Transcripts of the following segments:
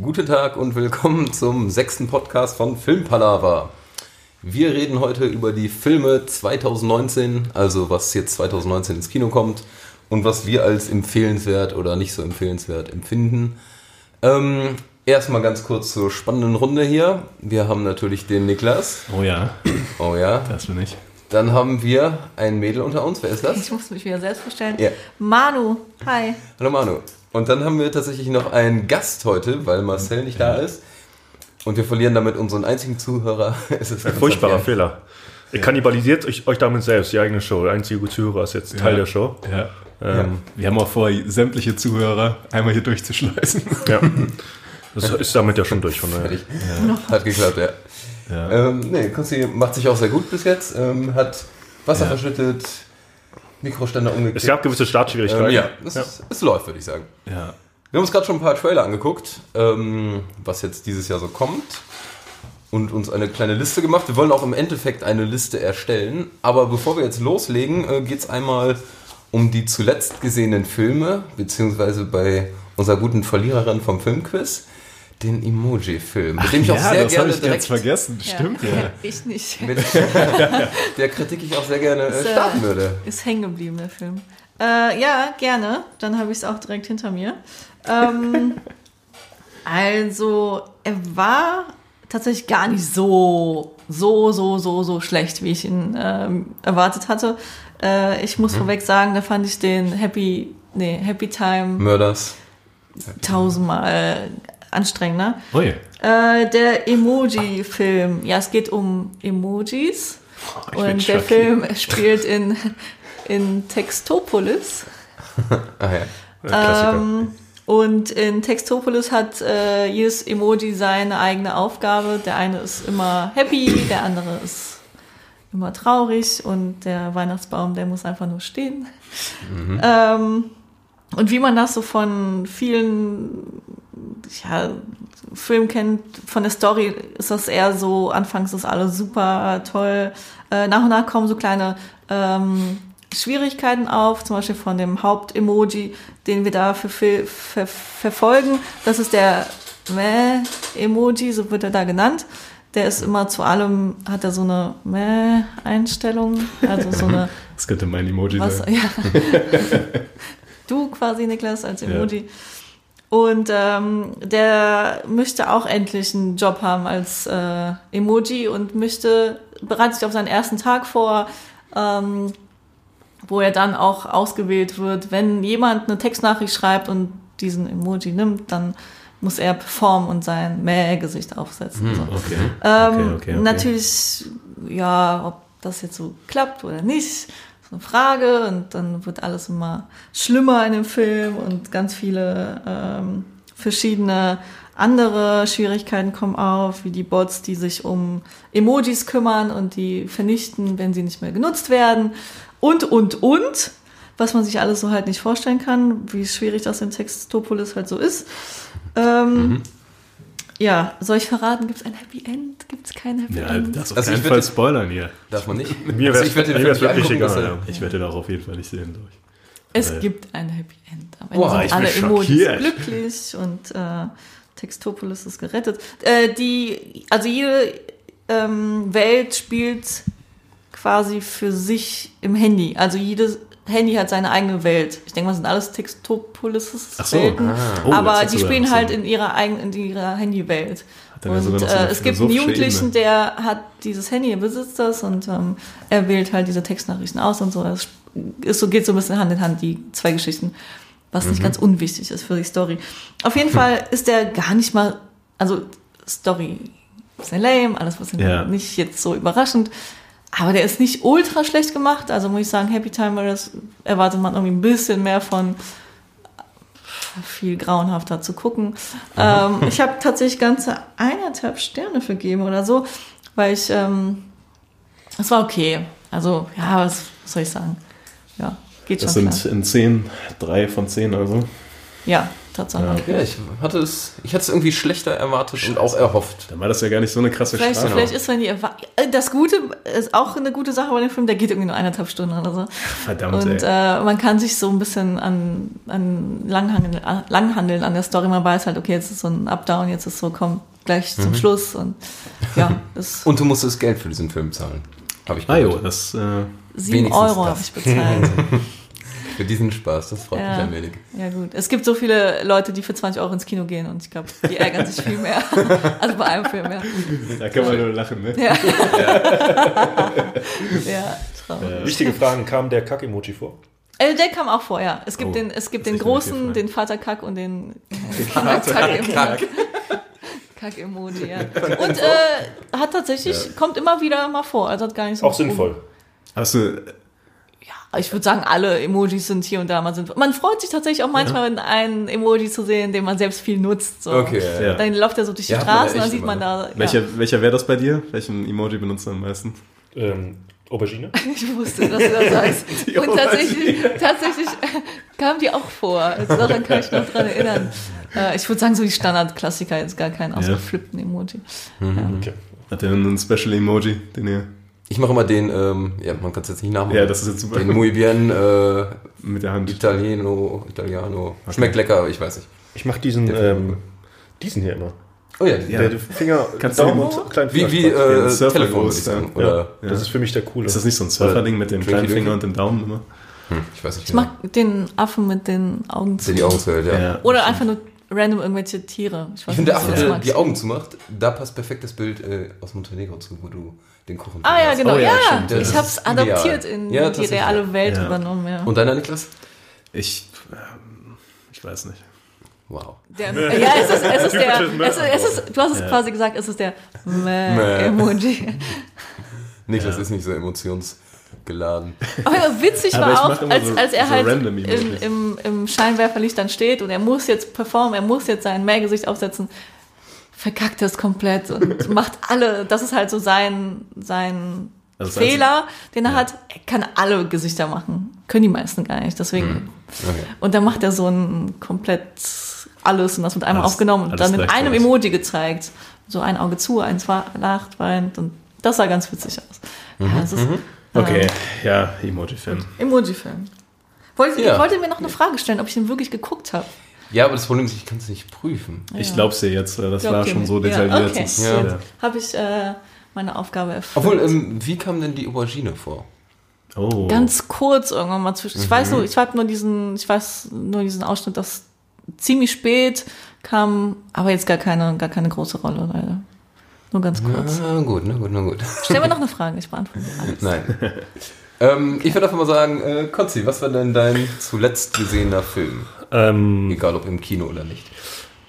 Guten Tag und willkommen zum sechsten Podcast von Filmpalava. Wir reden heute über die Filme 2019, also was jetzt 2019 ins Kino kommt und was wir als empfehlenswert oder nicht so empfehlenswert empfinden. Ähm, erstmal ganz kurz zur spannenden Runde hier. Wir haben natürlich den Niklas. Oh ja. Oh ja. Das bin ich. Dann haben wir ein Mädel unter uns. Wer ist das? Ich muss mich wieder selbst vorstellen. Ja. Manu, hi. Hallo Manu. Und dann haben wir tatsächlich noch einen Gast heute, weil Marcel nicht da ist. Und wir verlieren damit unseren einzigen Zuhörer. Es ist Ein furchtbarer Fehler. Ihr kannibalisiert euch, euch damit selbst, die eigene Show. Der einzige Zuhörer ist jetzt Teil Ja. der Show. Ja. Ähm, Wir haben auch vor, sämtliche Zuhörer einmal hier durchzuschleusen. Ja. Das ist damit ja schon durch. Von daher. Fertig. Hat geklappt, ja. Ja. Ähm, nee, Konsti macht sich auch sehr gut bis jetzt. Ähm, hat Wasser Ja. verschüttet, Mikroständer umgekippt. Es gab gewisse Startschwierigkeiten. ähm, ja, es, Ja. es läuft, würde ich sagen. ja. Wir haben uns gerade schon ein paar Trailer angeguckt, ähm, was jetzt dieses Jahr so kommt. Und uns eine kleine Liste gemacht. Wir wollen auch im Endeffekt eine Liste erstellen. Aber bevor wir jetzt loslegen, äh, geht es einmal um die zuletzt gesehenen Filme, beziehungsweise bei unserer guten Verliererin vom Filmquiz, den Emoji-Film. Mit dem ich auch ja, sehr das gerne habe ich direkt ganz vergessen. Stimmt, ja. Ich nicht. mit der Kritik ich auch sehr gerne äh, Ist, äh, starten würde. Ist hängen geblieben, der Film. Äh, ja, gerne. Dann habe ich es auch direkt hinter mir. Ähm, also, er war tatsächlich gar nicht so, so, so, so, so schlecht, wie ich ihn ähm, erwartet hatte. Äh, ich muss vorweg sagen, da fand ich den Happy, nee, Happy Time Mörders. tausendmal anstrengender. Ui. Äh, der Emoji-Film. Ja, es geht um Emojis. ich bin und der. Film spielt in, in Textopolis. Ah ja. Klassiker. Ähm, und in Textopolis hat äh, jedes Emoji seine eigene Aufgabe. Der eine ist immer happy, der andere ist immer traurig und der Weihnachtsbaum, der muss einfach nur stehen. Ähm, und wie man das so von vielen ja, Filmen kennt, von der Story ist das eher so, anfangs ist alles super toll. Äh, nach und nach kommen so kleine ähm, Schwierigkeiten auf, zum Beispiel von dem Hauptemoji, den wir da für, ver ver verfolgen. Das ist der Meh-Emoji, so wird er da genannt. Der ist immer zu allem, hat er so eine Meh-Einstellung, also so eine Das könnte mein Emoji was, sein. ja. du quasi, Niklas, als Emoji. Und ähm, der möchte auch endlich einen Job haben als äh, Emoji und möchte, bereitet sich auf seinen ersten Tag vor, ähm, wo er dann auch ausgewählt wird. Wenn jemand eine Textnachricht schreibt und diesen Emoji nimmt, dann muss er performen und sein Mäh-Gesicht aufsetzen. so. Okay. Ähm, okay, okay, okay. Natürlich, ja, ob das jetzt so klappt oder nicht, ist eine Frage. Und dann wird alles immer schlimmer in dem Film und ganz viele ähm, verschiedene andere Schwierigkeiten kommen auf, wie die Bots, die sich um Emojis kümmern und die vernichten, wenn sie nicht mehr genutzt werden. Und, und, und. Was man sich alles so halt nicht vorstellen kann, wie schwierig das in Textopolis halt so ist. Ähm, Ja, soll ich verraten, gibt es ein Happy End? Gibt es kein Happy Ja, End? das auf Also keinen Fall spoilern hier. Darf man nicht? Mir Also wär's nicht wirklich angucken, egal, er- ja. Ich werde da auch auf jeden Fall nicht sehen durch. Es Äh, gibt ein Happy End. Am Ende Boah, sind ich alle bin Emojis schockiert. glücklich und äh, Textopolis ist gerettet. Äh, die, also jede ähm, Welt spielt quasi für sich im Handy. Also jedes Handy hat seine eigene Welt. Ich denke mal, das sind alles Textopolis so. Welten. Oh, aber die spielen ja halt so- in ihrer eigenen, in ihrer Handywelt. Und so äh, es gibt einen Jugendlichen, der hat dieses Handy, er besitzt das und ähm, er wählt halt diese Textnachrichten aus und so. Es ist so, geht so ein bisschen Hand in Hand, die zwei Geschichten. Was Mhm. nicht ganz unwichtig ist für die Story. Auf jeden Fall ist der gar nicht mal, also Story sehr lame, alles was Ja. nicht jetzt so überraschend. Aber der ist nicht ultra schlecht gemacht. Also muss ich sagen, Happy Time Murders erwartet man irgendwie ein bisschen mehr von viel grauenhafter zu gucken. Ähm, ich habe tatsächlich ganze eineinhalb Sterne vergeben oder so, weil ich, ähm, es war okay. Also, ja, was, was soll ich sagen? Ja, geht Das schon sind klar. in 10, 3 von 10 also. Ja, Tatsache. Ja, ich hatte es, ich hatte es irgendwie schlechter erwartet und auch erhofft. Dann war das ja gar nicht so eine krasse Vielleicht, Strafe. vielleicht ist, wenn die äh, das Gute ist auch eine gute Sache bei dem Film, der geht irgendwie nur eineinhalb Stunden oder so. Verdammt, Und ey. äh, man kann sich so ein bisschen an, an an- langhandeln an der Story. Man weiß halt, okay, jetzt ist so ein Up-Down, jetzt ist so, komm, gleich zum Schluss. Und ja, das Und du musstest Geld für diesen Film zahlen. Habe ich ah jo, gehört. das, äh, sieben wenigstens Euro habe ich bezahlt. Für diesen Spaß, das freut mich Ja. ein wenig. ja gut, es gibt so viele Leute, die für 20 Euro ins Kino gehen und ich glaube, die ärgern sich viel mehr. also bei einem Film, ja. da kann man nur lachen, ne? Ja, ja traurig. Wichtige Fragen, kam der Kack-Emoji vor? Äh, der kam auch vor, ja. Es gibt Oh, den, es gibt den großen, den Vaterkack und den Vaterkack. Kack. Kack-Emoji, ja. Und äh, hat tatsächlich, kommt immer wieder mal vor. Also hat gar nicht so Auch sinnvoll. Hast du, Ja, ich würde sagen, alle Emojis sind hier und da mal sinnvoll. Man freut sich tatsächlich auch manchmal, wenn ein Emoji zu sehen, den man selbst viel nutzt. So. Okay. Ja. Dann läuft er so durch die Ja, Straßen, ja dann sieht man immer, da. welcher, Ja. welcher wäre das bei dir? Welchen Emoji benutzt du am meisten? Ähm, Aubergine? Ich wusste, dass du das sagst. Die Und tatsächlich, tatsächlich kam die auch vor. Also daran kann ich noch dran erinnern. Äh, ich würde sagen, so die Standardklassiker, jetzt gar keinen ausgeflippten Emoji. Okay. Hat der einen Special Emoji, den ihr, Ich mache immer den, ähm, ja, man kann es jetzt nicht nachmachen. ja, das ist jetzt super. den Muy bien äh, Mit der Hand. Italiano, Italiano. Schmeckt lecker, aber ich weiß nicht. Ich mache diesen, ähm, diesen hier immer. Oh ja, Ja. Der Finger, Kannst du Daumen den- und kleinen wie, wie ein äh, Surfer Telefon, würde ich sagen. ja. Oder, Ja. Das ist für mich der coole. Ist das nicht so ein Surfer-Ding mit dem kleinen? Finger und dem Daumen immer? hm, ich weiß nicht Ich mag den Affen mit den Augen zu. Der die Augen ja. Ja. Oder einfach nur random irgendwelche Tiere. Ich, weiß Ich finde, der nicht, Affe, der die Augen zumacht, da passt perfekt das Bild äh, aus Montenegro zu, wo du den Kuchen Ah ja, hast. genau. Oh ja, ja. Das ich habe es adaptiert in Ja, die reale Welt Ja. übernommen. Ja. Und deiner, Niklas? Ich, ähm, ich weiß nicht. Wow. Der, ja, es ist, es ist der, es ist, es ist, du hast es Ja. quasi gesagt, es ist der Mäh. Meh-Emoji. Niklas Ja. ist nicht so emotionsgeladen. Aber witzig Aber war mach auch, als, so- als er so halt Emojis. im, im Scheinwerferlicht dann steht und er muss jetzt performen, er muss jetzt sein Mähgesicht aufsetzen, verkackt es komplett und macht alle, das ist halt so sein, sein Also das Fehler, den er hat. Er kann alle Gesichter machen. Können die meisten gar nicht, deswegen. Okay. Und dann macht er so ein komplett alles und das wird einmal Alles- aufgenommen und dann in einem gleichzeitig. Emoji gezeigt. So ein Auge zu, eins lacht, weint und das sah ganz witzig aus. Ja, Okay, ja, Emoji-Fan. Emoji-Film. Wollt, Ja. wollt ihr mir noch eine Frage stellen, ob ich ihn wirklich geguckt habe? Ja, aber das Problem ist, ich kann es nicht prüfen. Ich glaub's dir jetzt, weil das Glaubt war schon mir? so Ja, detailliert. okay. das- Ja. ja. Habe ich äh, meine Aufgabe erfüllt. Obwohl, ähm, wie kam denn die Aubergine vor? Oh. Ganz kurz irgendwann mal zwischen. Ich weiß nur, ich habe nur diesen, ich weiß nur diesen Ausschnitt, das ziemlich spät kam, aber jetzt gar keine, gar keine große Rolle leider. Nur ganz kurz. Na gut, na gut, na gut. Stell mir noch eine Frage, ich beantworte alles. Nein. ähm, ich würde einfach mal sagen, äh, Konzi, was war denn dein zuletzt gesehener Film? Ähm, Egal ob im Kino oder nicht.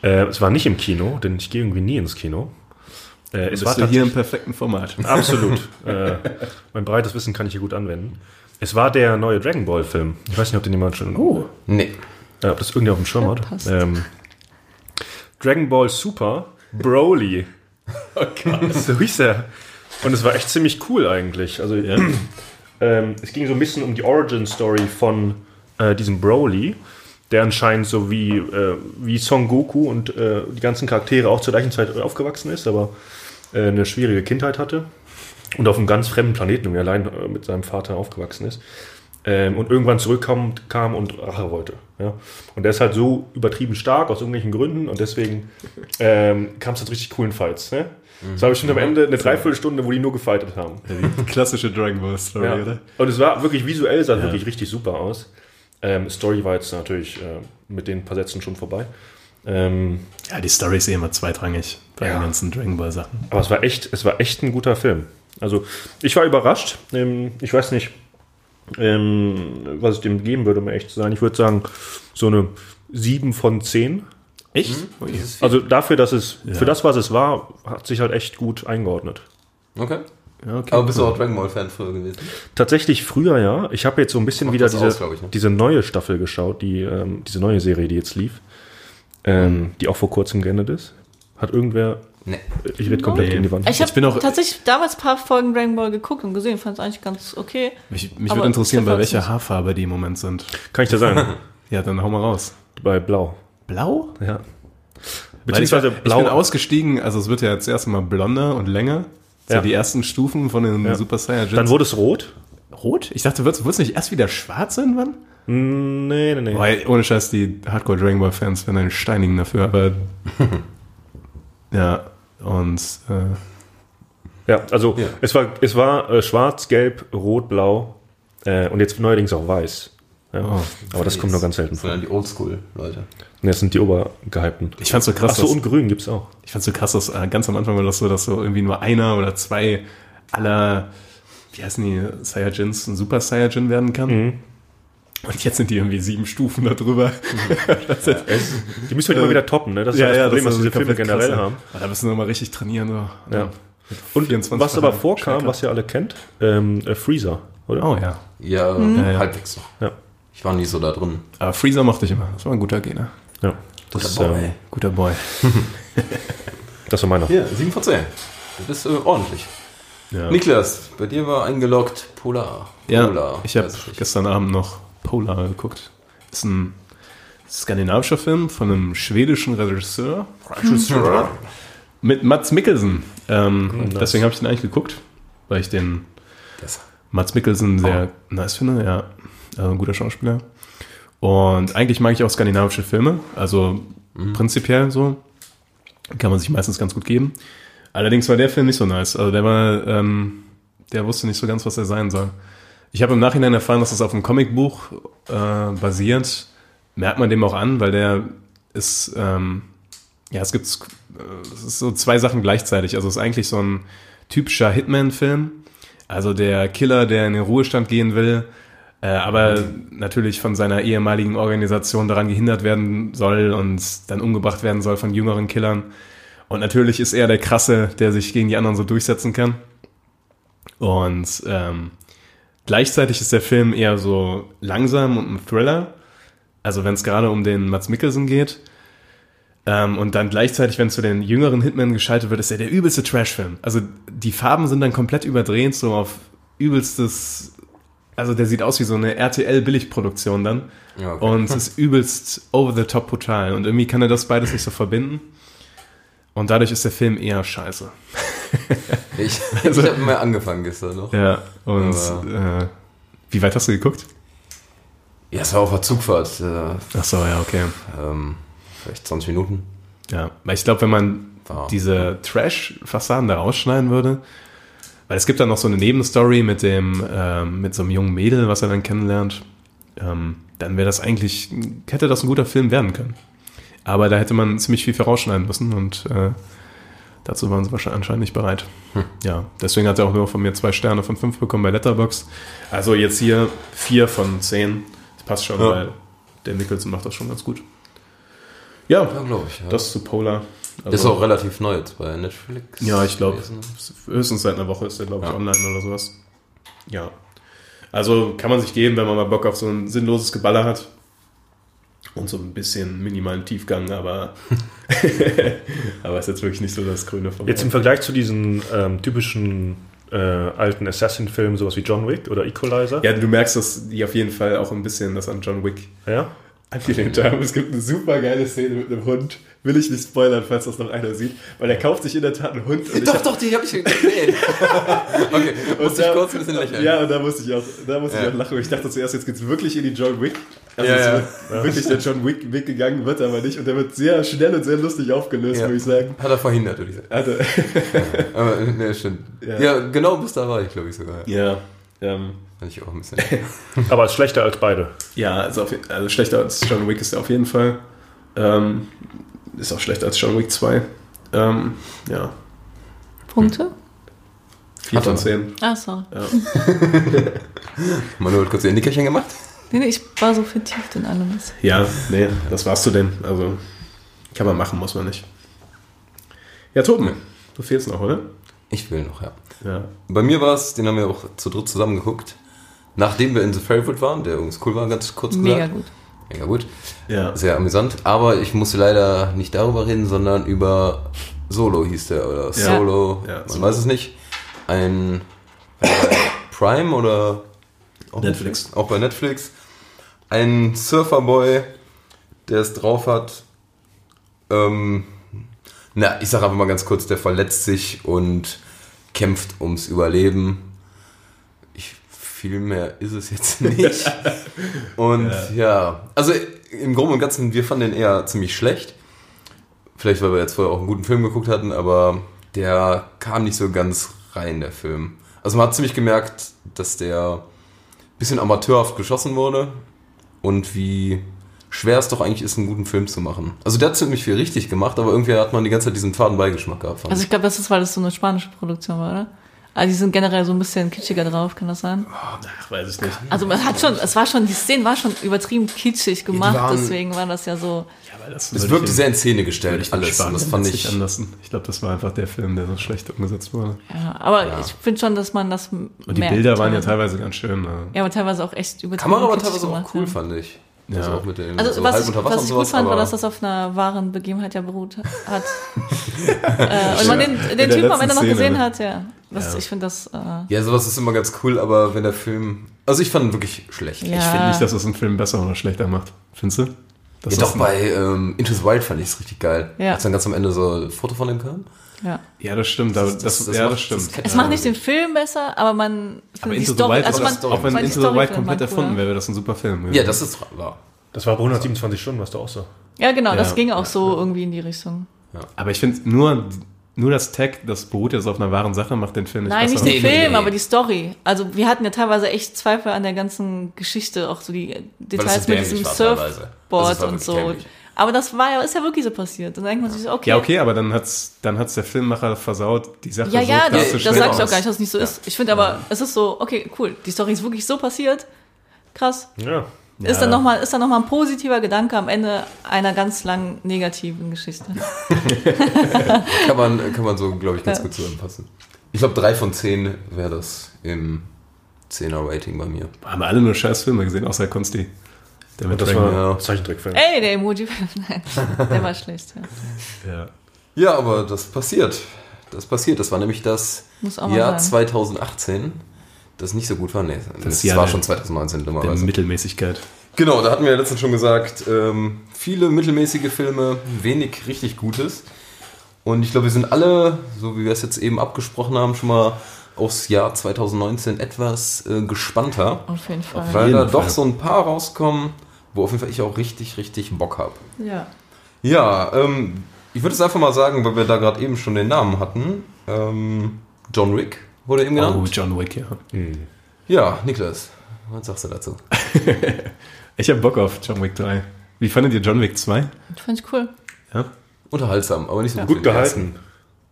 äh, es war nicht im Kino, denn ich gehe irgendwie nie ins Kino. Äh, es Bist war du hier im perfekten Format. Absolut. äh, mein breites Wissen kann ich hier gut anwenden. Es war der neue Dragon Ball Film. Ich weiß nicht, ob den jemand schon. Oh. Nee. Äh, ob das irgendwer auf dem Schirm hat. Ähm, Dragon Ball Super Broly. So hieß er. Und es war echt ziemlich cool eigentlich. Also ähm, es ging so ein bisschen um die Origin Story von äh, diesem Broly, der anscheinend so wie, äh, wie Son Goku und äh, die ganzen Charaktere auch zur gleichen Zeit aufgewachsen ist, aber äh, eine schwierige Kindheit hatte und auf einem ganz fremden Planeten irgendwie allein äh, mit seinem Vater aufgewachsen ist. Ähm, und irgendwann zurückkam kam und Rache wollte. Ja? Und der ist halt so übertrieben stark aus irgendwelchen Gründen und deswegen ähm, kam es zu richtig coolen Fights. Ne? Es war bestimmt am Ende eine Dreiviertelstunde, wo die nur gefightet haben. Die klassische Dragon Ball Story, Ja. oder? Und es war wirklich visuell, sah Ja. wirklich richtig super aus. Ähm, Story war jetzt natürlich äh, mit den paar Sätzen schon vorbei. Ähm, Ja, die Story ist eh immer zweitrangig bei Ja. den ganzen Dragon Ball Sachen. aber es war echt, es war echt ein guter Film. Also ich war überrascht. Ähm, ich weiß nicht, ähm, was ich dem geben würde, um ehrlich zu sein. Ich würde sagen, so eine 7 von 10. Echt? Also dafür, dass es, Ja. für das, was es war, hat sich halt echt gut eingeordnet. Okay. Ja, okay. Aber bist du auch Dragon Ball Fan früher gewesen? Tatsächlich früher ja. Ich habe jetzt so ein bisschen Macht wieder diese, aus, ich, ne? diese neue Staffel geschaut, die, ähm, diese neue Serie, die jetzt lief, ähm, die auch vor kurzem geendet ist. Hat irgendwer. Nee. Ich rede komplett Nee. gegen die Wand. Ich habe bin auch- tatsächlich damals ein paar Folgen Dragon Ball geguckt und gesehen, fand es eigentlich ganz okay. Mich, mich würde interessieren, bei ich welcher. Haarfarbe die im Moment sind. Kann ich dir sagen? Ja, dann hau mal raus. Bei Blau. Blau? Ja. Weil ich, Beziehungsweise ich bin blau. ausgestiegen, also es wird ja jetzt erstmal blonder und länger. So Ja. die ersten Stufen von den Ja. Super Saiyajins. Dann wurde es rot. rot? Ich dachte, wird es nicht erst wieder schwarz irgendwann? Nee, nee, nee. Weil, ohne Scheiß, die Hardcore Dragon Ball Fans werden einen steinigen dafür, aber ja, und äh, Ja, also Ja. es war, es war äh, schwarz, gelb, rot, blau äh, und jetzt neuerdings auch weiß. Ja. Oh, Aber das kommt nur ganz selten Das vor. sind dann die Oldschool-Leute. Und das sind die obergehypten. ich fand's so krass, Achso, dass, und grün gibt's auch. ich fand's so krass, dass äh, ganz am Anfang war das so, dass so irgendwie nur einer oder zwei aller, wie heißen die, Saiyajins ein Super Saiyajin werden kann. Mhm. Und jetzt sind die irgendwie sieben Stufen da drüber. Das ist- Die müssen wir immer wieder toppen, ne? Das ist ja, das Problem, was ist diese Filme generell krass, haben. ja. Da müssen wir mal richtig trainieren. So. Ja. Und 24 was aber vorkam, Checker. was ihr alle kennt, ähm, äh, Freezer, oder? Oh ja. Ja, Ja, ja. halbwegs noch. Ja. Ich war nie so da drin. Aber Freezer mochte ich immer. Das war ein guter Gegner. ja. Das, ist, Boy. ähm, Guter Boy. das war meiner. Ja, 7 von 10. Das ist äh, ordentlich. Ja. Niklas, bei dir war eingeloggt Polar. Ja, Polar. ich habe gestern Abend noch Polar geguckt. Ist ein skandinavischer Film von einem schwedischen Regisseur. Regisseur. Mit Mats Mikkelsen. Ähm. Deswegen habe ich den eigentlich geguckt, weil ich den Das- Mats Mikkelsen sehr nice finde. Ja, also ein guter Schauspieler. Und eigentlich mag ich auch skandinavische Filme. Also prinzipiell so. Kann man sich meistens ganz gut geben. Allerdings war der Film nicht so nice. Also der war, ähm, der wusste nicht so ganz, was er sein soll. Ich habe im Nachhinein erfahren, dass das auf einem Comicbuch äh, basiert. Merkt man dem auch an, weil der ist, ähm, ja, es gibt, äh, es ist so zwei Sachen gleichzeitig. Also es ist eigentlich so ein typischer Hitman-Film. Also der Killer, der in den Ruhestand gehen will, äh, aber natürlich von seiner ehemaligen Organisation daran gehindert werden soll und dann umgebracht werden soll von jüngeren Killern. Und natürlich ist er der Krasse, der sich gegen die anderen so durchsetzen kann. Und ähm, gleichzeitig ist der Film eher so langsam und ein Thriller. Also wenn es gerade um den Mats Mikkelsen geht. Ähm, und dann gleichzeitig, wenn zu den jüngeren Hitmen geschaltet wird, ist er der übelste Trash-Film. Also die Farben sind dann komplett überdreht, so auf übelstes. Also der sieht aus wie so eine RTL-Billigproduktion dann. Ja, okay. Und es ist übelst over the top brutal. Und irgendwie kann er das beides nicht so verbinden. Und dadurch ist der Film eher scheiße. Ich, Also- ich habe mal angefangen gestern noch. Ja, Ja, und äh, wie weit hast du geguckt? es war auf der Zugfahrt. Äh, Ach so, ja, okay. ähm, vielleicht 20 Minuten. Ja, weil ich glaube, wenn man War- diese Trash-Fassaden da rausschneiden würde, weil es gibt dann noch so eine Nebenstory mit dem, ähm, mit so einem jungen Mädel, was er dann kennenlernt, ähm, dann wäre das eigentlich, hätte das ein guter Film werden können. Aber da hätte man ziemlich viel für rausschneiden müssen und äh, dazu waren sie wahrscheinlich anscheinend nicht bereit. Ja, deswegen hat er auch nur von mir zwei Sterne von fünf bekommen bei Letterboxd. Also jetzt hier vier von zehn. Das passt schon, Ja. weil der Nicholson macht das schon ganz gut. Ja, Ja, glaube ich. Ja. das zu Polar. Das ist auch relativ neu jetzt bei Netflix. Ja, ich glaube, höchstens seit einer Woche ist der, glaube ich, online oder sowas. Ja. Also kann man sich geben, wenn man mal Bock auf so ein sinnloses Geballer hat. Und so ein bisschen minimalen Tiefgang, aber, aber ist jetzt wirklich nicht so das Grüne von Jetzt im Vergleich zu diesen ähm, typischen äh, alten Assassin-Filmen, sowas wie John Wick oder Equalizer. Ja, du merkst, dass die auf jeden Fall auch ein bisschen das an John Wick Ja? angelehnt haben. Es gibt eine super geile Szene mit einem Hund. Will ich nicht spoilern, falls das noch einer sieht, weil er kauft sich in der Tat einen Hund. Doch, hab- doch, die habe ich gesehen. okay, muss ich kurz ein bisschen lächeln. Ja, und da musste ich auch, da musste Ja. ich auch lachen. Ich dachte zuerst, jetzt geht's wirklich in die John Wick. Also Ja, es ja. wird wirklich der John Wick Weg gegangen, wird aber nicht. Und der wird sehr schnell und sehr lustig aufgelöst, Ja. würde ich sagen. Hat er verhindert, würde ich sagen. Also, Aber, ne, stimmt. Ja. Ja. genau bis da war ich, glaube ich sogar. ja. Ähm, Fand ich auch ein bisschen. Aber ist schlechter als beide. ja, also, auf, also schlechter als John Wick ist er auf jeden Fall. Ähm, ist auch schlechter als John Wick 2. Ähm, ja, Punkte? 4 Hat er von noch. 10. Ah, sorry. Manuel hat kurz ihr Nickerchen gemacht. Nee, nee, ich war so vertieft in allem. Ja, nee, das warst du denn. Also, kann man machen, muss man nicht. Ja, Toben, du fehlst noch, oder? Ich will noch, ja. Ja. Bei mir war es, den haben wir auch zu dritt zusammen geguckt. Nachdem wir in The Favorite waren, der übrigens cool war, ganz kurz Mega gesagt. gut. Mega gut. Ja. Sehr amüsant. Aber ich musste leider nicht darüber reden, sondern über Solo hieß der. Oder Solo, Ja, man Solo. weiß es nicht. Ein bei Prime oder auch Netflix. Auch bei Netflix. Ein Surferboy, der es drauf hat, Ähm, na, ich sage einfach mal ganz kurz, der verletzt sich und kämpft ums Überleben. Ich, viel mehr ist es jetzt nicht. und ja. also im Groben und Ganzen, wir fanden den eher ziemlich schlecht. Vielleicht, weil wir jetzt vorher auch einen guten Film geguckt hatten, aber der kam nicht so ganz rein, der Film. Also man hat ziemlich gemerkt, dass der bisschen amateurhaft geschossen wurde und wie schwer es doch eigentlich ist, einen guten Film zu machen. Also der hat ziemlich viel richtig gemacht, aber irgendwie hat man die ganze Zeit diesen faden Beigeschmack gehabt. Also ich glaube, das ist, weil das so eine spanische Produktion war, oder? Also die sind generell so ein bisschen kitschiger drauf, kann das sein? Ach, weiß ich nicht. Also man hat schon, es war schon, die Szenen war schon übertrieben kitschig gemacht, waren- deswegen war das ja so. Ja, weil das es wirkte sehr in Szene gestellt, ich alles. Und das fand ich. anlassen. Ich glaube, das war einfach der Film, der so schlecht umgesetzt wurde. Ja, aber Ja. ich finde schon, dass man das Und die Bilder waren ja teilweise ganz schön. äh, Ja, aber teilweise auch echt übertrieben Kamera war kitschig teilweise auch cool, ja. fand ich. Ja. Also auch mit den Also so was, halb ich, unter Wasser was ich gut sowas, fand, war, dass das auf einer wahren Begebenheit ja beruht hat. äh, und man den, den Typen am Ende noch Szene, gesehen hat, ja. Das, Ja. Ich finde das. Äh, Ja, sowas ist immer ganz cool, aber wenn der Film. Also ich fand ihn wirklich schlecht. Ja. Ich finde nicht, dass das einen Film besser oder schlechter macht. Findest du? Das Ja, doch, bei ähm, Into the Wild fand ich es richtig geil. Ja. Als dann ganz am Ende so ein Foto von dem kam. Ja. Ja, das stimmt. Das, das, das- das ja, macht- das stimmt. das- Es Ja. macht nicht den Film besser, aber man aber die Story. Wild, Also man, das- auch wenn Into the Wild findet komplett erfunden wäre, wäre das ein super Film. Ja, das ist wahr. Das war bei 127 Stunden, was da auch so. Ja, genau, das Ja. ging auch so irgendwie in die Richtung. Aber ich finde, nur, nur das Tag, das beruht jetzt auf einer wahren Sache, macht den Film nicht Nein, nicht besser. den Nee, Film, nee. aber die Story. Also wir hatten ja teilweise echt Zweifel an der ganzen Geschichte, auch so die Details so mit diesem. Also Surfboard war und so. dämlich. Aber das war ja, ist ja wirklich so passiert. Dann denkt man sich so, okay. Ja, okay, aber dann hat's, dann hat's der Filmmacher versaut, die Sache Ja, so ja, das, darzustellen. das sage ich auch gar nicht, dass es nicht so ist. Ich finde aber, es ist so, okay, cool, die Story ist wirklich so passiert. Krass. Ja. Ist dann nochmal noch mal ein positiver Gedanke am Ende einer ganz langen negativen Geschichte. Kann man, kann man so, glaube ich, ganz gut zusammenfassen. Ich glaube, drei von zehn wäre das im 10er-Rating bei mir. Haben wir alle nur scheiß Filme gesehen, außer Konsti. Der mit das Dragon- war Ja. Zeichentrickfilm. Ey, der Emoji-Film, nein, der war schlecht. Ja. ja. Ja, aber das passiert. Das passiert. Das war nämlich das Jahr sein. 2018, das nicht so gut war. Nee, das, Jahr war der- schon 2019 Der dummerweise. Mittelmäßigkeit. Genau, da hatten wir ja letztens schon gesagt, ähm, viele mittelmäßige Filme, wenig richtig Gutes. Und ich glaube, wir sind alle, so wie wir es jetzt eben abgesprochen haben, schon mal aufs Jahr 2019 etwas äh, gespannter, Auf jeden Fall. weil jeden da doch Fall. so ein paar rauskommen, wo auf jeden Fall ich auch richtig, richtig Bock habe. Ja. Ja, ähm, ich würde es einfach mal sagen, weil wir da gerade eben schon den Namen hatten. Ähm, John Wick wurde eben Oh, genannt. John Wick, ja. Ja, Niklas, was sagst du dazu? Ich habe Bock auf John Wick 3. Wie fandet ihr John Wick 2? Das fand ich cool. Ja. Unterhaltsam, aber nicht so Ja. gut. Gut gehalten.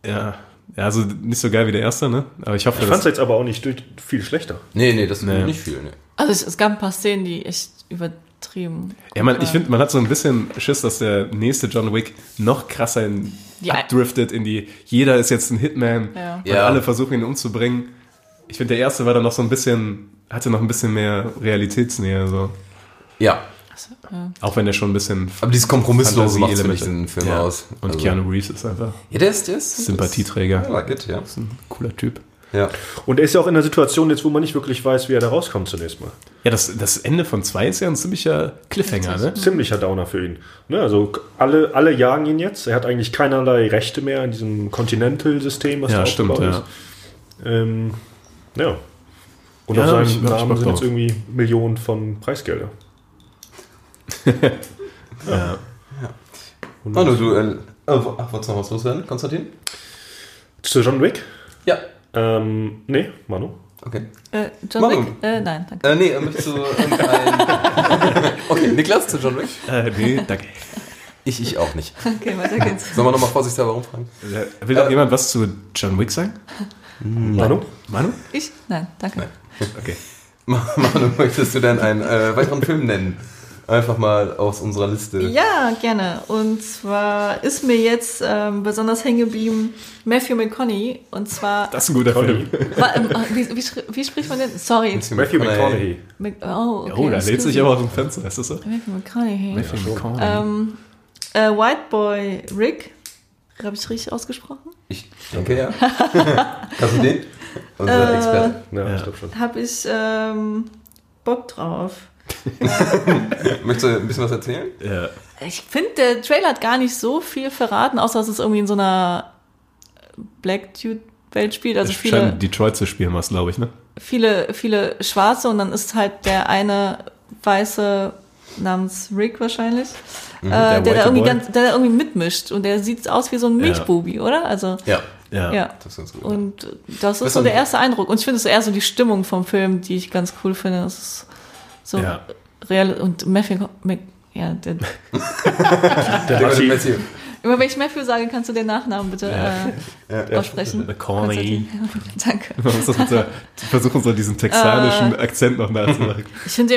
Ja. Ja, also nicht so geil wie der erste, ne? Aber ich hoffe, Ich fand es jetzt aber auch nicht durch, viel schlechter. Nee, nee, das ist Nee. nicht viel. Nee. Also es, es gab ein paar Szenen, die echt übertrieben. Ja, man, ich finde, man hat so ein bisschen Schiss, dass der nächste John Wick noch krasser in, Ja. abdriftet in die, jeder ist jetzt ein Hitman Ja. und Ja. alle versuchen ihn umzubringen. Ich finde, der erste war dann noch so ein bisschen, hatte noch ein bisschen mehr Realitätsnähe, so. Ja, Also, ja. Auch wenn der schon ein bisschen aber dieses Kompromisslose macht für mich Fantasie-Elemente- den Film ja. aus. Und Also- Keanu Reeves ist einfach Ja, der ist, der ist Sympathieträger. Ja, like it, ja. ist ein cooler Typ. Ja. Und er ist ja auch in einer Situation jetzt, wo man nicht wirklich weiß, wie er da rauskommt zunächst mal. Ja, das, das Ende von zwei ist ja ein ziemlicher Cliffhanger, ne? Ziemlicher Downer für ihn. Ne, also alle, alle jagen ihn jetzt. Er hat eigentlich keinerlei Rechte mehr in diesem Continental-System, was Ja, da stimmt, aufgebaut ist. Ähm, ja. Und Ja, auf seinem ich Namen sind jetzt drauf. irgendwie Millionen von Preisgelder. Ja. Manu, du, äh, ach, wolltest du noch was loswerden, Konstantin? Zu John Wick? Ja. Ähm, nee, Manu. Okay. Äh, John Manu. Wick? Äh, nein, danke. Äh, nee, äh, möchtest du irgendein... okay, Niklas zu John Wick? Äh, nee, danke. Ich, ich auch nicht. Okay, weiter geht's. Sollen wir nochmal vorsichtshalber rumfragen? Will noch jemand was zu John Wick sagen? Manu? Manu? Ich? Nein, danke. Okay. Manu, möchtest du denn einen äh, weiteren Film nennen? Einfach mal aus unserer Liste. Ja, gerne. Und zwar ist mir jetzt ähm, besonders hängen geblieben Matthew McConaughey. Und zwar, Das ist ein guter Film. wa- ähm, wie, wie, wie spricht man denn? Sorry. Matthew McConaughey. Mc, oh, okay. Oh, da lehnt sich aber aus dem Fenster, ist das so? Matthew McConaughey. Matthew McConaughey. Ähm, äh, White Boy Rick. Habe ich richtig ausgesprochen? Ich denke ja. Kannst du den? Unser Experte. Ja, Ja. ich glaube schon. Habe ich ähm, Bock drauf. Möchtest du ein bisschen was erzählen? Ja. Ich finde, der Trailer hat gar nicht so viel verraten, außer dass es irgendwie in so einer Black Dude Welt spielt. Also Es viele, scheint Detroit zu spielen, was glaube ich, ne? viele, viele Schwarze und dann ist halt der eine weiße namens Rick wahrscheinlich, äh, der, der da irgendwie boy. ganz, der da irgendwie mitmischt und der sieht aus wie so ein Milchbubi, oder? Also Ja, Ja. ja. das ist ganz gut. Und das ist Weißt so der erste Eindruck. Und ich finde es eher so die Stimmung vom Film, die ich ganz cool finde. Das ist so Ja. real und Matthew, ja, der, Der Der Matthew, immer wenn ich Matthew sage, kannst du den Nachnamen bitte äh, aussprechen. McConaughey. Danke. Man muss das mit so, die versuchen so diesen texanischen Akzent noch nachzumachen. Ich finde,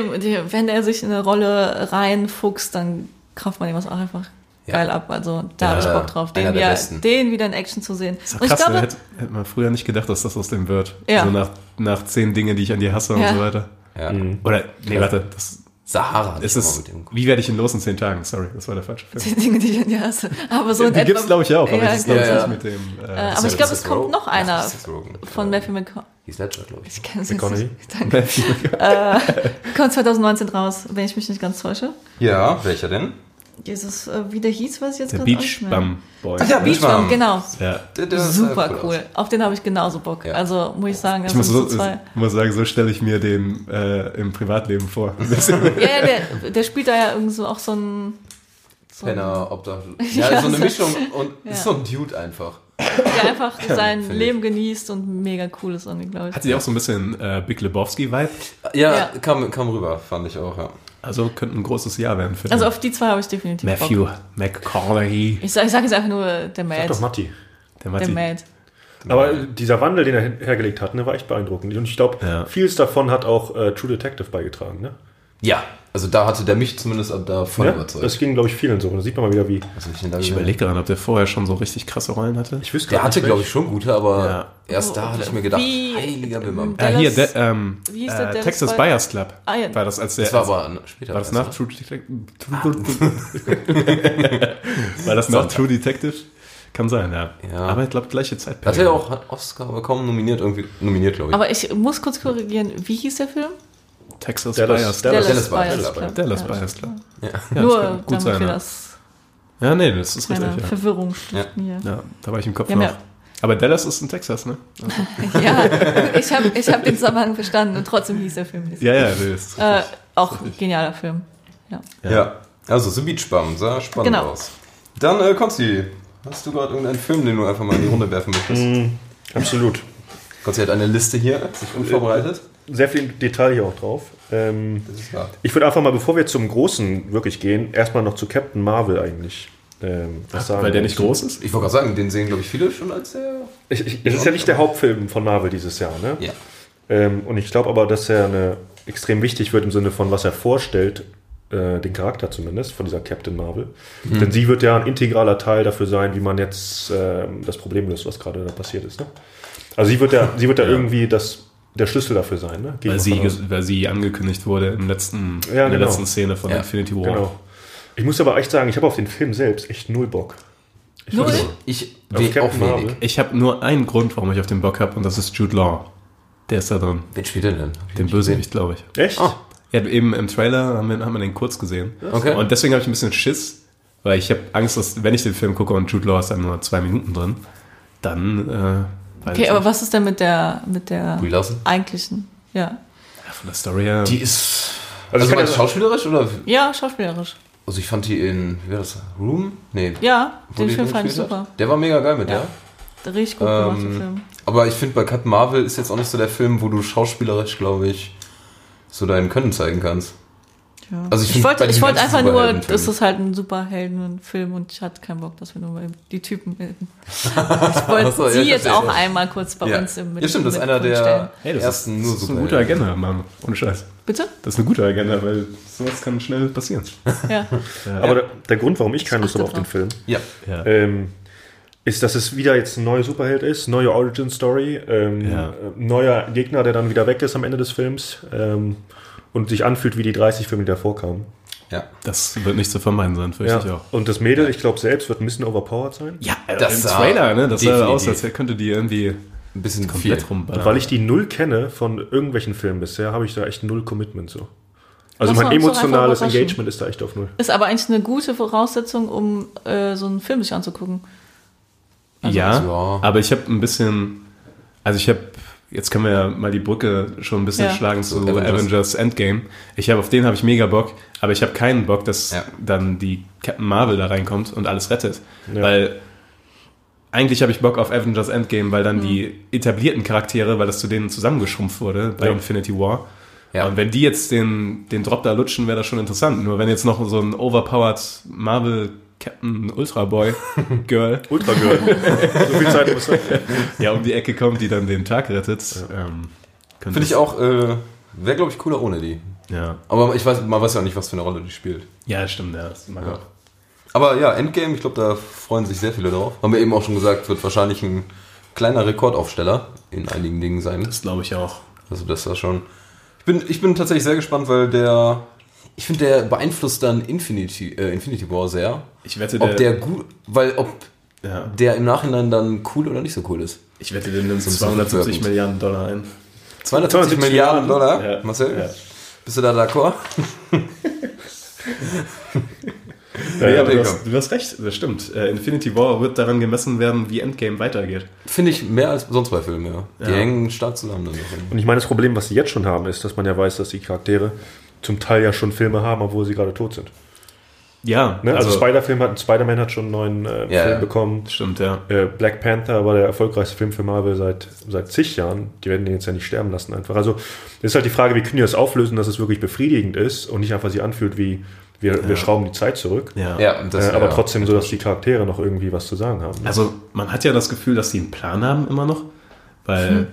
wenn er sich in eine Rolle reinfuchst, dann kauft man ihm was auch einfach Ja. geil ab. Also da Ja, habe ich Bock drauf, den, besten. den wieder in Action zu sehen. Ist auch krass, glaube, hätte, hätte man früher nicht gedacht, dass das aus dem wird. Ja. So nach, nach zehn Dinge, die ich an dir hasse und Ja. so weiter. Ja. Oder, nee, warte, das Sahara. ist es. mit dem. Wie werde ich ihn los in zehn Tagen? Sorry, das war der falsche Film. die Dinge, die ich an dir hasse. Aber so in Die etwa- gibt's, glaube ich, auch, aber Ja, glaub ich, ja, ja. nicht mit dem. Äh, Äh, aber ich glaube, es kommt noch einer von Matthew McConaughey. Heath Ledger, glaube ich. Ich kenne es McConaughey? nicht. Danke. Äh, kommt 2019 raus, wenn ich mich nicht ganz täusche. Ja, welcher denn? Jesus, äh, wie der hieß, ich jetzt der gerade Beach. Bum Boy. Ach ja, Beach Bum, genau. Ja. Der, der Super cool. cool. Auf den habe ich genauso Bock. Ja. Also muss ich sagen, das Ich muss, sind so, so zwei. muss sagen, so stelle ich mir den äh, im Privatleben vor. Ja, ja, der, der spielt da ja irgendwie so auch so ein. So Penner, Obdach. Ja, Ja, so eine Mischung und Ja. ist so ein Dude einfach. der einfach sein Leben genießt und mega cool ist irgendwie, glaube ich. Hat sie auch so ein bisschen äh, Big Lebowski-Vibe? Ja, Ja. Kam, kam rüber, fand ich auch, ja. Also könnte ein großes Jahr werden für Also den. auf die zwei habe ich definitiv Matthew Bock. McConaughey. Ich sage sag jetzt einfach nur der Sag Mad. doch Matti. Der Der Matti. Mad. Aber dieser Wandel, den er hergelegt hat, ne, war echt beeindruckend. Und ich glaube, Ja. vieles davon hat auch äh, True Detective beigetragen. Ne? Ja, also da hatte der mich zumindest ab da voll Ja? überzeugt. Das ging, glaube ich, vielen so. Und da sieht man mal wieder, wie. Ich Ich überlege gerade, ob der vorher schon so richtig krasse Rollen hatte. Ich wüsste Der hatte, nicht, glaube ich, schon gute, aber Ja. erst da hatte ich mir gedacht, Wie- heiliger. Dallas- Ah, hier, der, ähm, wie hieß der äh, Texas Buy- Buyers Club. Ah, ja. War das als der. Das war aber später. war das nach ne? True Detective? war das nach True Detective? Kann sein, ja. Ja. Aber ich glaube, gleiche Zeit. Hat er ja auch hat Oscar bekommen, nominiert irgendwie. Nominiert, glaube ich. Aber ich muss kurz korrigieren, wie hieß der Film? Texas Dallas- Buyers Dallas- Dallas Buyers Buyers Club. Club. Dallas Ja, Buyers Club. ja. Ja, Nur gut damit sein, wir ja. das Ja, nee, das ist keine richtig. Ja. Verwirrung stiften hier. ja, da war ich im Kopf noch. Aber Dallas ist in Texas, ne? Ja, ich habe ich hab den Zusammenhang verstanden und trotzdem hieß der Film nicht. Ja, ja, das ist Äh, auch ein genialer Film. Ja. Ja. Also, The Beach Bum, sah spannend Genau. aus. Dann, äh, Konsti, hast du gerade irgendeinen Film, den du einfach mal in die Runde werfen möchtest? Mhm. Absolut. Konsti hat eine Liste hier, sich unvorbereitet. Sehr viel Detail hier auch drauf. Ähm, Das ist wahr. ich würde einfach mal, bevor wir zum Großen wirklich gehen, erstmal noch zu Captain Marvel eigentlich ähm, was sagen. Weil der nicht groß ist? Ich wollte gerade sagen, den sehen, glaube ich, viele schon als der. Ich, ich, es ist ja nicht der Hauptfilm von Marvel dieses Jahr, ne? Ja. Ähm, und ich glaube aber, dass er eine, extrem wichtig wird im Sinne von, was er vorstellt, äh, den Charakter zumindest, von dieser Captain Marvel. Denn sie wird ja ein integraler Teil dafür sein, wie man jetzt ähm, das Problem löst, was gerade da passiert ist. Ne? Also sie wird ja, sie wird ja, irgendwie das, der Schlüssel dafür sein. Ne? Weil ich sie, weil sie angekündigt wurde im letzten, Ja, in der genau. letzten Szene von Ja, Infinity War. Genau. Ich muss aber echt sagen, ich habe auf den Film selbst echt null Bock. Ich Null? Ich Auf will auch wenig. Ich habe nur einen Grund, warum ich auf den Bock habe, und das ist Jude Law. Der ist da drin. Wen spielt er denn? Ich Den Bösewicht, glaube ich. Echt? Ah. Ja, eben im Trailer haben wir, haben wir den kurz gesehen. Okay. Und deswegen habe ich ein bisschen Schiss, weil ich habe Angst, dass wenn ich den Film gucke und Jude Law ist dann nur zwei Minuten drin, dann äh, Okay, aber was ist denn mit der, mit der Brie eigentlichen? Ja. Ja, von der Story her. Die ist. Also Also, meinst ja- du schauspielerisch oder? Ja, schauspielerisch. Also ich fand die in, wie war das? Room? Nee. Ja, den Film fand ich gespielt hat? super. Der war mega geil mit Ja. der. Richtig gut gemacht, Ähm, der Film. Aber ich finde, bei Captain Marvel ist jetzt auch nicht so der Film, wo du schauspielerisch, glaube ich, so dein Können zeigen kannst. Ja. also ich ich wollte, ich wollte einfach nur, das ist halt ein Superheldenfilm und ich hatte keinen Bock, dass wir nur mal die Typen bilden. Ich wollte so, ja, sie ich jetzt auch einmal kurz bei Ja. uns im ja, stimmt, das ist einer der Hey, das ersten ist, nur das ist eine gute Agenda, Mann. Ohne Scheiß. Bitte? Das ist eine gute Agenda, weil sowas kann schnell passieren. Ja. Aber der, der Grund, warum ich keine Lust habe auf den. Film, Ja. Ja. ähm, ist, dass es wieder jetzt ein neuer Superheld ist, neue Origin Story, ähm, Ja. äh, neuer Gegner, der dann wieder weg ist am Ende des Films ähm, und sich anfühlt wie die 30 Filme, die davor kamen. Ja. Das wird nicht zu vermeiden sein, fürchte ich auch. Und das Mädel, ich glaube selbst, wird ein bisschen overpowered sein. Ja, Das im Trailer, ne? Das sah aus, als könnte die irgendwie Ein bisschen komplett viel. rumballern. Und weil ich die null kenne von irgendwelchen Filmen bisher, habe ich da echt null Commitment so. Also mein emotionales. Engagement ist da echt auf Null. Ist aber eigentlich eine gute Voraussetzung, um äh, so einen Film sich anzugucken. ja, ja. aber ich habe ein bisschen, also ich habe, jetzt können wir ja mal die Brücke schon ein bisschen Ja. schlagen zu Avengers. Avengers. Endgame. Ich habe auf den habe ich mega Bock, aber ich habe keinen Bock, dass Ja. dann die Captain Marvel da reinkommt und alles rettet, Ja. weil eigentlich habe ich Bock auf Avengers Endgame, weil dann die etablierten Charaktere, weil das zu denen zusammengeschrumpft wurde bei Ja. Infinity War. Ja. Und wenn die jetzt den, den Drop da lutschen, wäre das schon interessant. Nur wenn jetzt noch so ein overpowered Marvel Captain Ultra Boy Girl Ultra Girl. so viel Zeit muss ja um die Ecke kommt, die dann den Tag rettet. Ähm, könnte Finde ich auch, äh, wäre glaube ich cooler ohne die. Ja. Aber ich weiß, man weiß ja auch nicht, was für eine Rolle die spielt. ja, stimmt, ja. Das mag Ja. auch. Aber ja, Endgame, ich glaube, da freuen sich sehr viele drauf. Haben wir eben auch schon gesagt, wird wahrscheinlich ein kleiner Rekordaufsteller in einigen Dingen sein. Das glaube ich auch. Also das war schon. Ich bin, ich bin tatsächlich sehr gespannt, weil der. Ich finde, der beeinflusst dann Infinity, äh, Infinity War sehr. Ich wette, der, Ob der gut. Weil ob ja, der im Nachhinein dann cool oder nicht so cool ist. ich wette, der nimmt So ein 270 bisschen Milliarden Dollar ein. 270 270 Milliarden Dollar, Ja. Marcel? Ja. Bist du da d'accord? Ja, Ja, aber du hast, du hast recht, das stimmt. Äh, Infinity War wird daran gemessen werden, wie Endgame weitergeht. Finde ich mehr als sonst bei Filmen, ja. Die Ja. hängen stark zusammen dann. Und ich meine, das Problem, was sie jetzt schon haben, ist, dass man ja weiß, dass die Charaktere zum Teil ja schon Filme haben, obwohl sie gerade tot sind. Ja, Ne? Also, Spider-Film hat, Spider-Man hat schon einen neuen äh, Ja, Film ja. bekommen. Stimmt, ja. Äh, Black Panther war der erfolgreichste Film für Marvel seit, seit zig Jahren. Die werden den jetzt ja nicht sterben lassen einfach. Also ist halt die Frage, wie können die das auflösen, dass es wirklich befriedigend ist und nicht einfach sich anfühlt wie wir, wir schrauben die Zeit zurück. Ja. Ja, und das, äh, aber ja. trotzdem so, dass die Charaktere noch irgendwie was zu sagen haben. Also man hat ja das Gefühl, dass die einen Plan haben immer noch, weil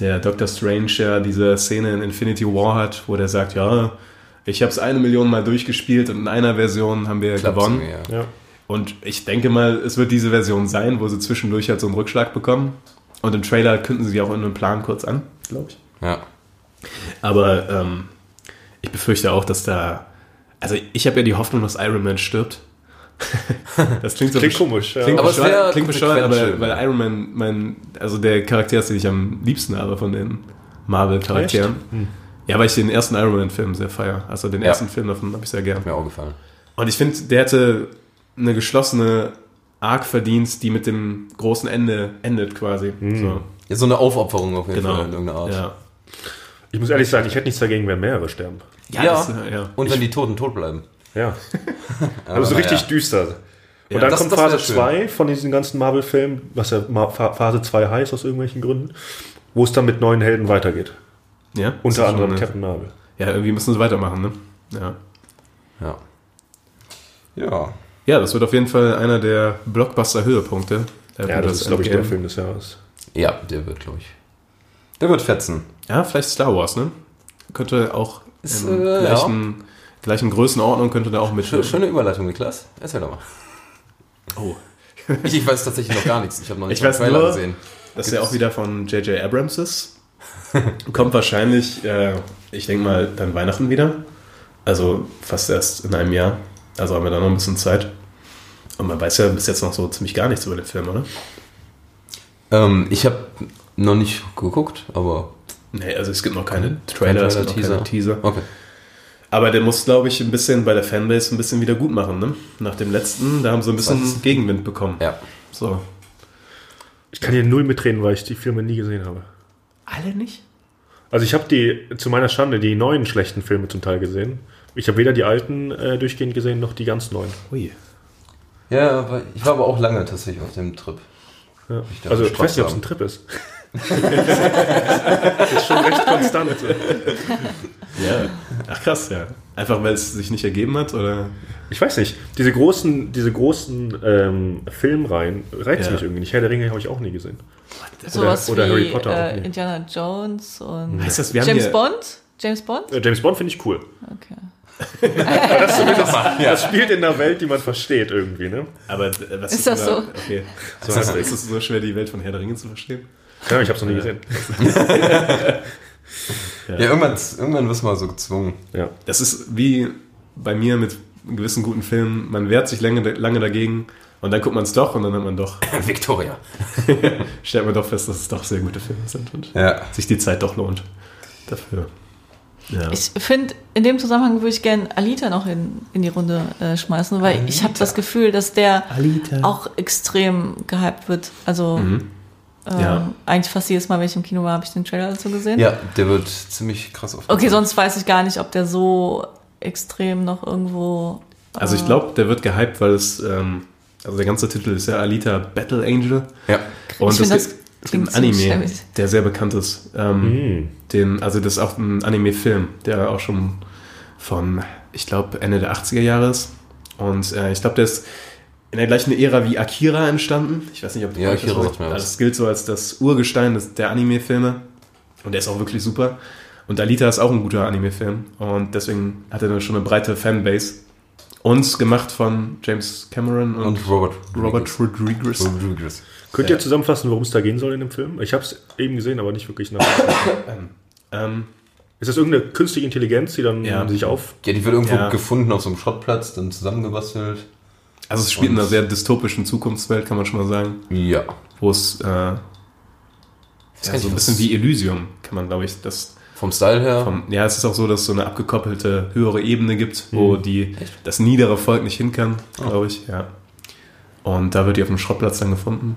der Doctor Strange ja diese Szene in Infinity War hat, wo der sagt, ja, ich habe es eine Million Mal durchgespielt und in einer Version haben wir Klappt gewonnen. irgendwie, ja. Ja. Und ich denke mal, es wird diese Version sein, wo sie zwischendurch halt so einen Rückschlag bekommen. Und im Trailer kündigen sie auch in einem Plan kurz an, glaube ich. Ja. Aber ähm, ich befürchte auch, dass da. Also ich habe ja die Hoffnung, dass Iron Man stirbt. das klingt so Klingt komisch. Ja. Klingt Aber es bescheuert, klingt bescheuert aber weil Iron Man mein, also der Charakter ist, den ich am liebsten habe von den Marvel-Charakteren. Ja, weil ich den ersten Iron Man-Film sehr feier. Also den Ja. ersten Film davon habe ich sehr gern. Hat mir auch gefallen. Und ich finde, der hätte eine geschlossene Arc verdient, die mit dem großen Ende endet quasi. So, Ja, so eine Aufopferung auf jeden genau. Fall in irgendeiner Art. Ja. Ich muss ehrlich sagen, ich hätte nichts dagegen, wenn mehrere sterben. Ja, Ja. Das, ja. Und wenn die Toten tot bleiben. Ja. Aber so naja. richtig düster. Und Ja, dann das- kommt das Phase wär schön. 2 von diesen ganzen Marvel-Filmen, was ja Phase 2 heißt aus irgendwelchen Gründen, wo es dann mit neuen Helden weitergeht. ja das Unter anderem eine- Captain Marvel. Ja, irgendwie müssen sie weitermachen, ne? Ja. Ja. Ja. Ja, das wird auf jeden Fall einer der Blockbuster-Höhepunkte. Ja, das ist, glaube ich, der Film des Jahres. Ja, der wird, glaube ich. Der wird fetzen. Ja, vielleicht Star Wars, ne? Könnte auch Ist, in äh, gleichen, gleichen Größenordnung könnte da auch mit. Schö- Schöne Überleitung, Niklas. Erzähl doch mal. Oh. Ich, ich weiß tatsächlich noch gar nichts. Ich habe noch nicht Ich weiß Trailer nur- gesehen. Dass der auch wieder von J.J. Abrams ist. Kommt wahrscheinlich, äh, ich denke mal, dann Weihnachten wieder. Also fast erst in einem Jahr. Also haben wir da noch ein bisschen Zeit. Und man weiß ja bis jetzt noch so ziemlich gar nichts über den Film, oder? Ähm, ich habe noch nicht geguckt, aber. Nee, also es gibt noch keine Trailer, Kein es gibt noch Trailer, keine Teaser. Okay. Aber der muss, glaube ich, ein bisschen bei der Fanbase ein bisschen wieder gut machen, ne? Nach dem letzten, da haben sie ein bisschen Was? Gegenwind bekommen. Ja. So. Ich kann hier null mitreden, weil ich die Filme nie gesehen habe. Alle nicht? Also ich habe die, zu meiner Schande, die neuen schlechten Filme zum Teil gesehen. Ich habe weder die alten äh, durchgehend gesehen, noch die ganz neuen. Ui. Ja, aber ich war aber auch lange tatsächlich auf dem Trip. Ja. Also ich weiß nicht, ob es ein Trip ist. Das ist schon recht konstant. Ja. Ach krass, ja. Einfach weil es sich nicht ergeben hat, oder? Ich weiß nicht, diese großen, diese großen ähm, Filmreihen reizen Ja. mich irgendwie nicht. Herr der Ringe habe ich auch nie gesehen. Sowas oder wie Harry Potter äh. Indiana Jones und Heißt das, James Bond? James Bond? Äh, James Bond finde ich cool. Okay. Das spielt in einer Welt, die man versteht irgendwie, ne? Aber äh, was Ist das da- so? Okay. So ist, das, ist es so schwer, die Welt von Herr der Ringe zu verstehen? Ja, ich habe es noch nie gesehen. Ja, irgendwann, irgendwann wirst du mal so gezwungen. Ja. Das ist wie bei mir mit gewissen guten Filmen. Man wehrt sich lange, lange dagegen und dann guckt man es doch und dann hat man doch, Victoria. stellt man doch fest, dass es doch sehr gute Filme sind und Ja. sich die Zeit doch lohnt dafür. Ja. Ich finde, in dem Zusammenhang würde ich gerne Alita noch in, in die Runde äh, schmeißen, weil ich habe das Gefühl, dass der Alita. auch extrem gehypt wird. Also ähm, Ja. eigentlich fast jedes Mal, wenn ich im Kino war, habe ich den Trailer dazu gesehen. Ja, der wird ziemlich krass auf. Okay, sonst weiß ich gar nicht, ob der so extrem noch irgendwo. Also ich glaube, der wird gehypt, weil es, ähm, also der ganze Titel ist ja Alita Battle Angel. Ja. Und Ich das einen ziemlich Anime, schäbig. der sehr bekannt ist. Ähm, Hm. den, also das ist auch ein Anime-Film, der auch schon von, ich glaube, Ende der 80er Jahre ist. Und äh, ich glaube, der ist in der gleichen Ära wie Akira entstanden. Ich weiß nicht, ob du Ja, das Akira was- sagt mir also Das gilt so als das Urgestein des, der Anime-Filme. Und der ist auch wirklich super. Und Alita ist auch ein guter Anime-Film. Und deswegen hat er dann schon eine breite Fanbase. Und gemacht von James Cameron und, Und Robert. Robert Rodriguez. Rodriguez. Könnt ihr zusammenfassen, worum es da gehen soll in dem Film? Ich habe es eben gesehen, aber nicht wirklich nach. Ähm, Ist das irgendeine künstliche Intelligenz, die dann Ja. sich auf. Ja, die wird irgendwo Ja. gefunden auf so einem Schrottplatz, dann zusammengebastelt. Also es spielt in einer sehr dystopischen Zukunftswelt, kann man schon mal sagen. Ja. Wo es äh, ja, so ein bisschen was- wie Elysium, kann man, glaube ich, das Vom Style her. vom, ja, es ist auch so, dass es so eine abgekoppelte höhere Ebene gibt, wo die das niedere Volk nicht hin kann, glaube ich, ja. Und da wird die auf einem Schrottplatz dann gefunden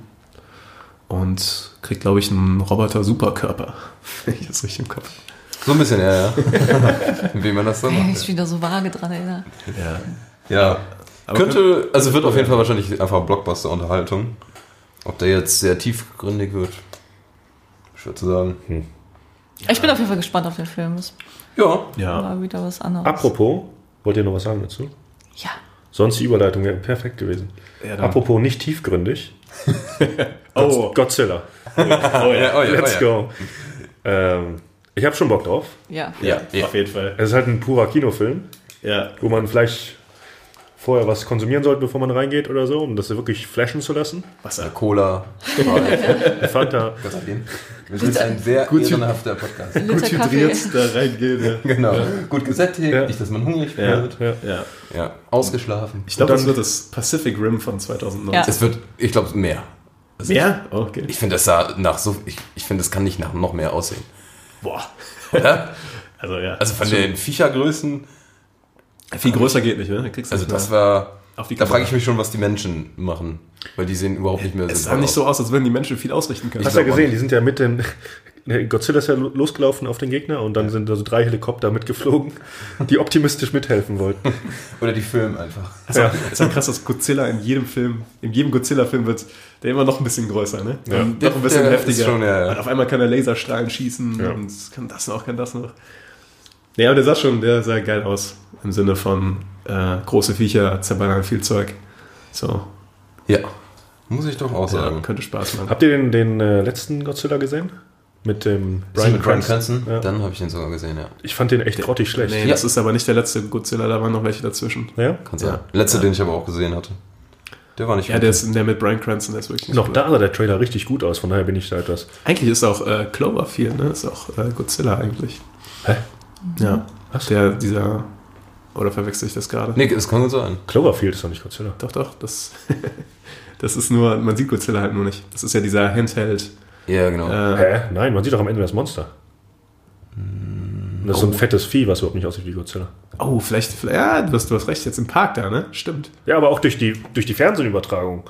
und kriegt, glaube ich, einen Roboter-Superkörper, wenn ich das richtig im Kopf habe. so ein bisschen, ja, ja. Wie man das so Kann ich macht. wieder so vage dran erinnern. Ja. Ja. Aber Könnte, also wird auf jeden Fall wahrscheinlich einfach Blockbuster-Unterhaltung. Ob der jetzt sehr tiefgründig wird, schwer zu sagen. Ich bin auf jeden Fall gespannt auf den Film. Das Ja. Ja, war wieder was anderes. Apropos, wollt ihr noch was sagen dazu? Ja. Sonst die Überleitung wäre perfekt gewesen. ja Apropos nicht tiefgründig. oh, Godzilla. oh ja, oh ja, Let's oh ja. go. Ähm, ich habe schon Bock drauf. Ja. ja, Ja. auf jeden Fall. Es ist halt ein purer Kinofilm, Ja, wo man vielleicht vorher was konsumieren sollte, bevor man reingeht oder so, um das wirklich flashen zu lassen. Wasser. Cola. Fanta. Wir sind ein sehr Gut- ehrenhafter Podcast. Gut hydriert da reingehen. Ja. Genau. Gut gesättigt, Ja. nicht, dass man hungrig Ja. wird. Ja. ja. Ja. Ausgeschlafen. Ich glaube, Und das dann- wird das Pacific Rim von 2019. Ja. Es wird, ich glaube, mehr. Also Mehr? Oh, okay. Ich finde, das sah nach so, ich, ich finde, das kann nicht nach noch mehr aussehen. Boah. Oder? Also ja. Also von den Viechergrößen, Viel größer geht nicht, ne? Also nicht das war, auf die da frage ich mich schon, was die Menschen machen. Weil die sehen überhaupt nicht mehr Es sah nicht so aus, als würden die Menschen viel ausrichten können. Hast du ja gesehen, die sind ja mit den. Godzilla ist ja lo- losgelaufen auf den Gegner und dann sind da so drei Helikopter mitgeflogen, die optimistisch mithelfen wollten. Oder die filmen einfach. Es ist auch- es ist auch krass, dass Godzilla in jedem Film, in jedem Godzilla-Film wird der immer noch ein bisschen größer, ne? Ja. Noch ein bisschen Der heftiger. schon, ja, ja. Und auf einmal kann er Laserstrahlen schießen Ja. und kann das noch, kann das noch. Ja, aber der sah schon, der sah geil aus. Im Sinne von äh, große Viecher zerballern viel Zeug. So, Ja. Muss ich doch auch ja, sagen. könnte Spaß machen. Habt ihr den, den äh, letzten Godzilla gesehen? Mit dem Brian, Cranston? Ja. Dann habe ich ihn sogar gesehen, ja. Ich fand den echt grottig schlecht. Nee, Ja. das ist aber nicht der letzte Godzilla, da waren noch welche dazwischen. Ja? Kann Ja. sein. Letzte, den ich aber auch gesehen hatte. Der war nicht Ja, gut. der, ist, der mit Brian Cranston, der ist wirklich nicht Noch gut. da sah der Trailer richtig gut aus, von daher bin ich da etwas. Eigentlich ist auch äh, Cloverfield, ne? Ist auch äh, Godzilla eigentlich. Hä? Ja. Was? Der, dieser. Oder verwechsel ich das gerade? Nee, es kann gut sein. Cloverfield ist doch nicht Godzilla. Doch, doch. Das, das ist nur, man sieht Godzilla halt nur nicht. Das ist ja dieser Handheld. Ja, genau. Äh, Hä? Nein, man sieht doch am Ende das Monster. Das ist so ein fettes Vieh, was überhaupt nicht aussieht wie Godzilla. oh, vielleicht, vielleicht ja, du hast, du hast recht, jetzt im Park da, ne? Stimmt. Ja, aber auch durch die, durch die Fernsehübertragung.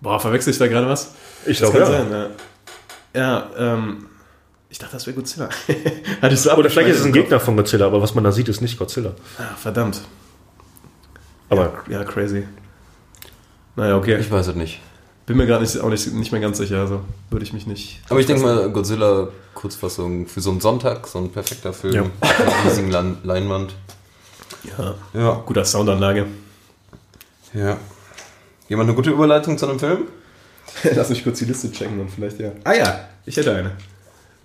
Boah, verwechsel ich da gerade was? Ich Das glaube, kann ja. sein, ja. Ja, ähm. Ich dachte, das wäre Godzilla. Hatte ich so Oder vielleicht ist es ein Gegner von Godzilla, aber was man da sieht, ist nicht Godzilla. Ah, verdammt. Aber Ja, crazy. Naja, okay. Ich weiß es nicht. Bin mir gerade nicht, auch nicht, nicht mehr ganz sicher, also würde ich mich nicht. Aber ich denke mal, Godzilla, Kurzfassung, für so einen Sonntag, so ein perfekter Film. Ja. Mit einer riesigen Lan- Leinwand. Ja. Ja. Guter Soundanlage. Ja. Jemand eine gute Überleitung zu einem Film? Lass mich kurz die Liste checken und vielleicht ja. Ah ja, ich hätte eine.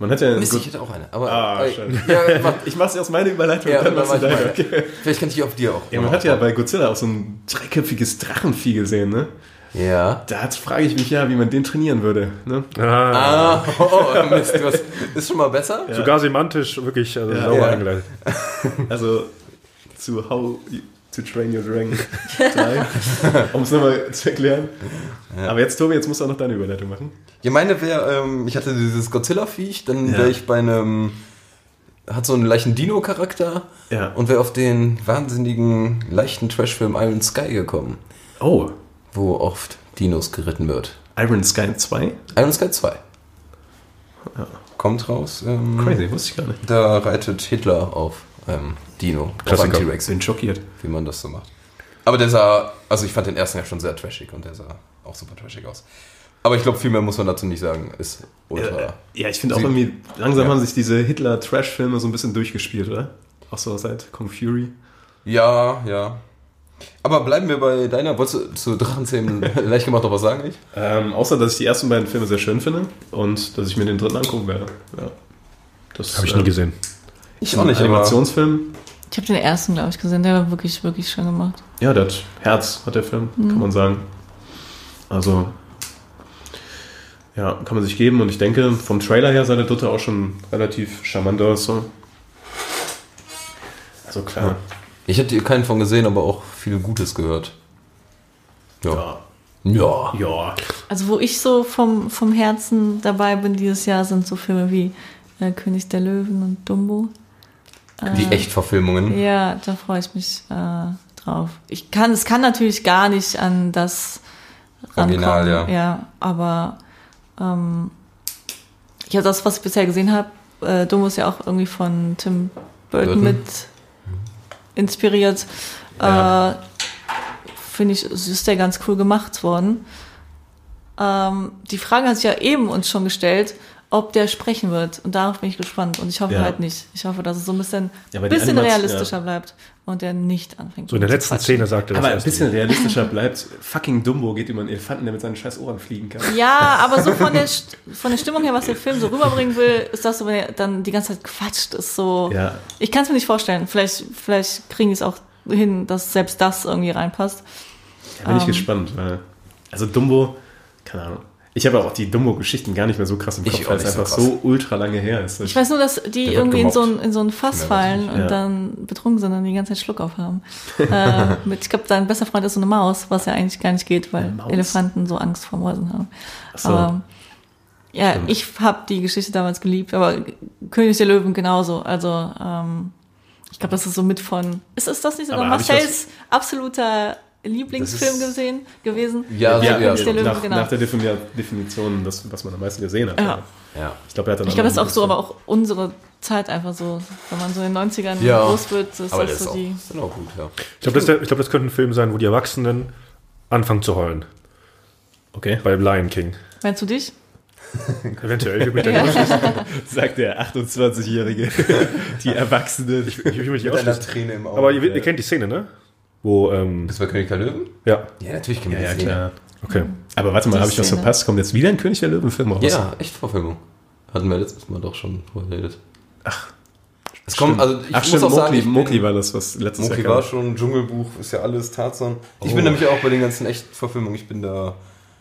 Man hat ja. Mist, ich hätte auch eine. Aber Ah, äh, schade. ja, mach, ich mach's erst meine Überleitung ja, dann dann machst du deine. meine. Okay. Vielleicht kann ich auf dir auch. Ja, man hat ja bei Godzilla auch so ein dreiköpfiges Drachenvieh gesehen, ne? Ja. Da frage ich mich ja, wie man den trainieren würde. Ne? ah, Ah, oh, Mist, du hast, ist schon mal besser? sogar semantisch wirklich also Ja. sauber Ja. eingeleitet. Also zu How to Train Your Dragon 3, um es nochmal zu erklären. Aber jetzt, Tobi, jetzt musst du auch noch deine Überleitung machen. Ja, meine wäre, ähm, ich hatte dieses Godzilla-Viech, dann Ja. wäre ich bei einem hat so einen leichten Dino-Charakter Ja. und wäre auf den wahnsinnigen, leichten Trashfilm Iron Sky gekommen, Oh, wo oft Dinos geritten wird. Iron Sky 2? Iron Sky 2. Kommt raus. Ähm, Crazy, wusste ich gar nicht. Da reitet Hitler auf einem Dino, Klassiker. T-Rex, Bin schockiert. wie man das so macht. Aber der sah, also ich fand den ersten ja schon sehr trashig und der sah auch super trashig aus. Aber ich glaube, viel mehr muss man dazu nicht sagen. Ist ultra. Äh, ja, ich finde auch irgendwie, langsam Ja. haben sich diese Hitler-Trash-Filme so ein bisschen durchgespielt, oder? Auch so seit Kong Fury. Ja, ja. Aber bleiben wir bei deiner. Wolltest du zu Drachenzähmen leicht gemacht noch was sagen? Nicht? Ähm, außer, dass ich die ersten beiden Filme sehr schön finde und dass ich mir den dritten angucken werde. Ja. Das Habe ich äh, nie gesehen. Ich Ein Animationsfilm. Ich habe den ersten, glaube ich, gesehen. Der war wirklich, wirklich schön gemacht. Ja, der hat Herz, hat der Film, kann man sagen. Also, ja, kann man sich geben und ich denke, vom Trailer her sah der dritte auch schon relativ charmant aus. So. Also klar. Ich hätte keinen von gesehen, aber auch viel Gutes gehört. Ja. Ja. Ja. Also wo ich so vom, vom Herzen dabei bin dieses Jahr, sind so Filme wie äh, König der Löwen und Dumbo. Die Echtverfilmungen. Ja, da freue ich mich äh, drauf. Ich kann, es kann natürlich gar nicht an das Original, rankommen, ja. ja, aber ähm, ich habe das, was ich bisher gesehen habe, äh, Dumbo ist ja auch irgendwie von Tim Burton, Burton. mit inspiriert. Ja. Äh, Finde ich, es ist der ganz cool gemacht worden. Ähm, die Frage hat sich ja eben uns schon gestellt, ob der sprechen wird. Und darauf bin ich gespannt. Und ich hoffe Ja. halt nicht. Ich hoffe, dass es so ein bisschen, Ja, bisschen realistischer bleibt und der nicht anfängt. So in der letzten. Szene sagte er Aber ein bisschen realistischer bleibt. Fucking Dumbo geht über einen Elefanten, der mit seinen scheiß Ohren fliegen kann. Ja, aber so von der, St- von der Stimmung her, was der Film so rüberbringen will, ist das so, wenn er dann die ganze Zeit quatscht, ist so. Ja. Ich kann es mir nicht vorstellen. Vielleicht, vielleicht kriegen die es auch hin, dass selbst das irgendwie reinpasst. Da bin ich Ähm. gespannt. Weil, also Dumbo, keine Ahnung. Ich habe auch die Dumbo-Geschichten gar nicht mehr so krass im Ich Kopf, weil es so einfach krass. so ultra lange her ist. Ich weiß nur, dass die irgendwie in so, ein, in so ein Fass fallen und Ja. dann betrunken sind und die ganze Zeit Schluck auf haben. äh, mit, ich glaube, dein bester Freund ist so eine Maus, was ja eigentlich gar nicht geht, weil? Elefanten so Angst vor Mäusen haben. Ach so. Aber ja, Stimmt. ich habe die Geschichte damals geliebt, aber König der Löwen genauso. Also ähm, ich glaube, das ist so mit von. Ist, ist das nicht sogar ich Marcells absoluter Lieblingsfilm Das ist- gesehen gewesen? Ja, ja, der Löwen, nach, genau. nach der Defini- Definition, das, was man am meisten gesehen hat. Ja. Ja. Ich glaube, er hat dann Ich glaube, das ist auch so, aber auch unsere Zeit einfach so, wenn man so in den 90ern Ja. groß wird, ist Aber das das ist so auch, die. ist auch gut, ja. Ich glaube, das, ich glaub, das könnte ein Film sein, wo die Erwachsenen anfangen zu heulen. Okay. Bei Lion King. Meinst du dich? Eventuell. Ich mich Ja. Sagt der 28-Jährige. die Erwachsene. Ich will mich nicht Mit einer. Träne im Auge. Aber ihr, ihr kennt die Szene, ne? Wo, ähm, Bist du bei König der Löwen? ja, Ja, natürlich kennen Ja, wir ja, die Szene. klar. okay. Aber warte mal, habe ich was Szene. verpasst? Kommt jetzt wieder ein König der Löwen-Film raus? Ja, Echtverfilmung. Hatten wir letztes Mal doch schon drüber geredet. Ach. Es kommt, also ich Ach, muss stimmt, auch sagen, Mowgli, ich war das, was letztes Mowgli Jahr war schon, Dschungelbuch ist ja alles, Tarzan. Ich Oh. bin nämlich auch bei den ganzen Echtverfilmungen, ich bin da,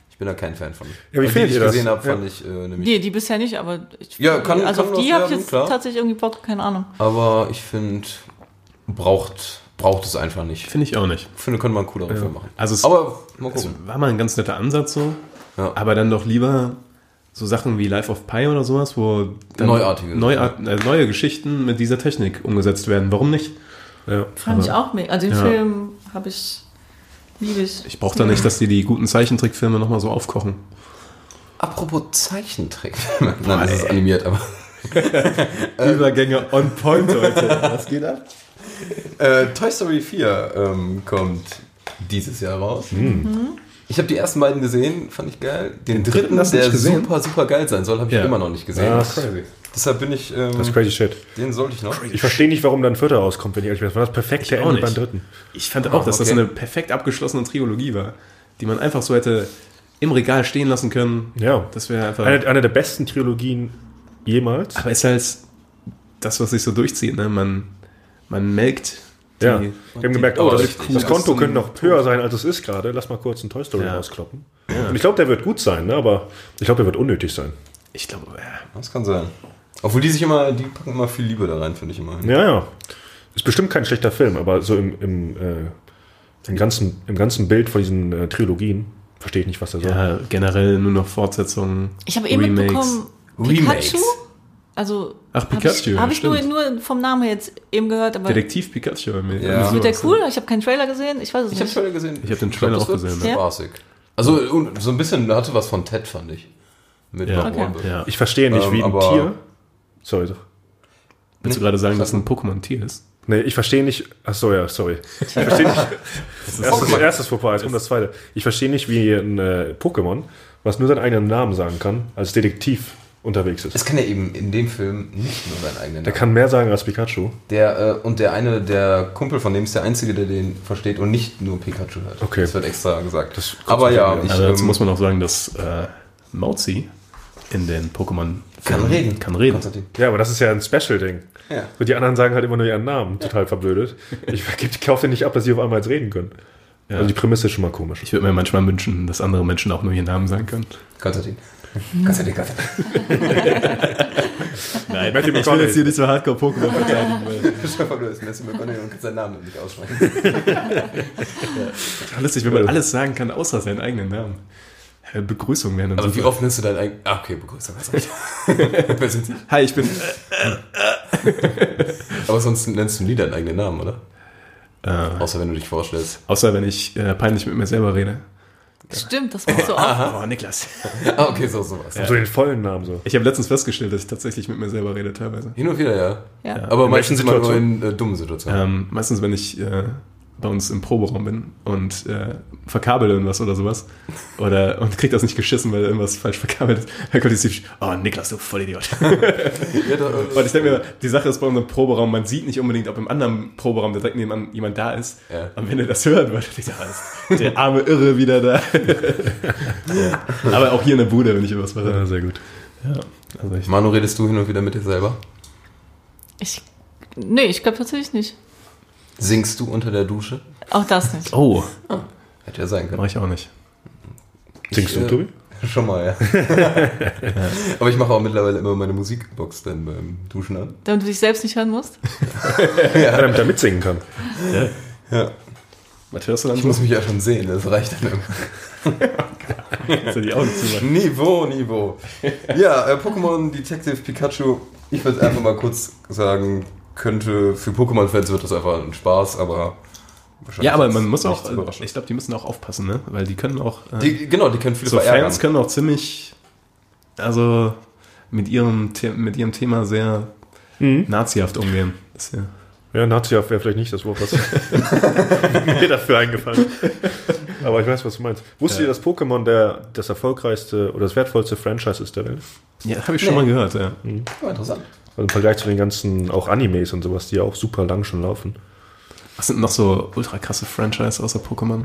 ich bin da kein Fan von. Ja, wie die, ich das? gesehen habe, Ja. fand ich äh, nämlich. Nee, die bisher nicht, aber ich, Ja, kann- also kann auf die habe ich jetzt klar. tatsächlich irgendwie Bock, keine Ahnung. Aber ich finde, braucht, braucht es einfach nicht. Finde ich auch nicht. Ich finde, könnte man einen cooleren Film machen. Also es, Aber mal es gucken. war mal ein ganz netter Ansatz so. Ja. Aber dann doch lieber so Sachen wie Life of Pi oder sowas, wo dann Neuartige. Neuart, äh, neue Geschichten mit dieser Technik umgesetzt werden. Warum nicht? Ja. Fand ich auch mega. Also den Ja. Film habe ich, liebe ich. Ich brauche da nicht, dass die die guten Zeichentrickfilme nochmal so aufkochen. Apropos Zeichentrick. Nein, das ist animiert, aber. Übergänge on point heute. Was geht ab? Äh, Toy Story 4 ähm, kommt dieses Jahr raus. Ich habe die ersten beiden gesehen, fand ich geil. Den, dritten, dritten hast du der nicht gesehen? super, super geil sein soll, habe ich Ja. immer noch nicht gesehen. Ja, crazy. Deshalb bin ich. Ähm, Das ist crazy shit. den sollte ich noch. Ich verstehe nicht, warum dann ein vierter rauskommt, wenn ich ehrlich bin. Das war das perfekte Ende nicht. beim dritten. Ich fand auch, dass das okay. eine perfekt abgeschlossene Trilogie war, die man einfach so hätte im Regal stehen lassen können. Ja. Das wäre einfach. Eine, eine der besten Trilogien jemals. aber ist halt das, was sich so durchzieht. Ne? Man, man melkt. Die, Ja. Wir haben gemerkt, oh, das, richtig. das Konto könnte noch höher sein, als es ist gerade. Lass mal kurz einen Toy Story Ja. rauskloppen. Und ich glaube, der wird gut sein, ne? aber ich glaube, der wird unnötig sein. Ich glaube, ja. Das kann sein. Obwohl die sich immer, die packen immer viel Liebe da rein, finde ich immer. Ja, ja. Ist bestimmt kein schlechter Film, aber so im, im, äh, im, ganzen, im ganzen Bild von diesen äh, Trilogien verstehe ich nicht, was der soll. ja, generell nur noch Fortsetzungen. Ich habe eben Remakes. mitbekommen, Remakes. Pikachu, Also Ach, habe Pikachu, ich, ja, hab ich nur, nur vom Namen jetzt eben gehört, aber Detektiv Pikachu. Mir- Ja. irgendwie wird der sowas. cool? Ich habe keinen Trailer gesehen, ich weiß es Ich habe nicht. Trailer gesehen. Ich hab den glaub, Trailer das auch gesehen, ja. Spaßig. Also so ein bisschen hatte was von Ted, fand ich. Mit Ja. Okay. Ja. Ich verstehe nicht, Ähm, wie ein aber- Tier. Sorry, doch. Willst du gerade sagen, dass ein Pokémon ein Tier ist? Nee, ich verstehe nicht. Ach so, ja, sorry. Ich verstehe nicht. erstes, erstes Fauxpas, jetzt kommt das zweite. Ich verstehe nicht, wie ein äh, Pokémon, was nur seinen eigenen Namen sagen kann, als Detektiv unterwegs ist. Es kann ja eben in dem Film nicht nur seinen eigenen Der Namen. kann mehr sagen als Pikachu. Der, äh, und der eine, der Kumpel von dem ist der Einzige, der den versteht und nicht nur Pikachu hört. Okay. Das wird extra gesagt. Das Aber ja, ich, Also dazu ähm, muss man auch sagen, dass äh, Mauzi in den Pokémon kann reden. Kann reden. Konstantin. Ja, aber das ist ja ein Special-Ding. Ja. Die anderen sagen halt immer nur ihren Namen, total verblödet. Ich, ich kaufe dir nicht ab, dass sie auf einmal jetzt reden können. Also die Prämisse ist schon mal komisch. Ich würde mir manchmal wünschen, dass andere Menschen auch nur ihren Namen sagen können. Konstantin. Konstantin, Konstantin. Nein, Matthew ich will jetzt hier nicht so hardcore Pokémon verteidigen. vor, du bist Messi McConaughey und kannst seinen Namen nicht aussprechen. Ja, lustig, wenn man alles sagen kann, außer seinen eigenen Namen. Ja, Begrüßung wäre Aber wie super. oft nennst du deinen eigenen... Ah, okay, Begrüßung. Wer sind Sie? Hi, ich bin. Aber sonst nennst du nie deinen eigenen Namen, oder? Äh, Außer wenn du dich vorstellst. außer wenn ich äh, peinlich mit mir selber rede. Stimmt, das machst du auch. Oh, Niklas. Ah, okay, so sowas. So den vollen Namen so. Ich habe letztens festgestellt, dass ich tatsächlich mit mir selber rede teilweise. Hin und wieder, ja. Ja. Aber In meistens immer nur in äh, dummen Situationen. Ähm, meistens, wenn ich äh, bei uns im Proberaum bin und äh, verkabel irgendwas oder sowas oder und krieg das nicht geschissen, weil irgendwas falsch verkabelt ist, dann kommt die oh Niklas, du Vollidiot. Ja, da, äh, Und ich denke mir, die Sache ist bei unserem Proberaum, man sieht nicht unbedingt, ob im anderen Proberaum direkt nebenan jemand da ist. Ja. Und wenn ihr das hören würdet, ich ist der arme Irre wieder da. ja. Aber auch hier in der Bude, wenn ich irgendwas mache. Ja, sehr gut. Ja. Also Manu, redest du hin und wieder mit dir selber? Ich, nee, ich glaube tatsächlich nicht. Singst du unter der Dusche? Auch das nicht. oh, Hätte ja sein können. mache ich auch nicht. Singst du, äh, Tobi? Schon mal, ja. Aber ich mache auch mittlerweile immer meine Musikbox dann beim Duschen an. Damit du dich selbst nicht hören musst. Ja, damit er mitsingen kann. Ja. Was hörst du dann Ich so? muss mich ja schon sehen, das reicht dann immer. Die Augen zumachen? Niveau, Niveau. Ja, äh, Pokémon Detective Pikachu, ich würde einfach mal kurz sagen, könnte für Pokémon-Fans wird das einfach ein Spaß, aber. wahrscheinlich Ja, aber man muss auch, äh, ich glaube, die müssen auch aufpassen, ne? Weil die können auch, äh, Die, genau, die können viele so verärgern. Fans können auch ziemlich, also mit ihrem, The mit ihrem Thema sehr nazihaft umgehen. Das ja, Ja, Nazihaft wäre vielleicht nicht das Wort, was mir dafür eingefallen ist. Aber ich weiß, was du meinst. Wusstet ihr, dass Pokémon der, das erfolgreichste oder das wertvollste Franchise ist der Welt? ja habe ich schon mal gehört, ja. Ja, interessant. Also im Vergleich zu den ganzen, auch Animes und sowas, die ja auch super lang schon laufen. Was sind noch so ultra krasse Franchise außer Pokémon?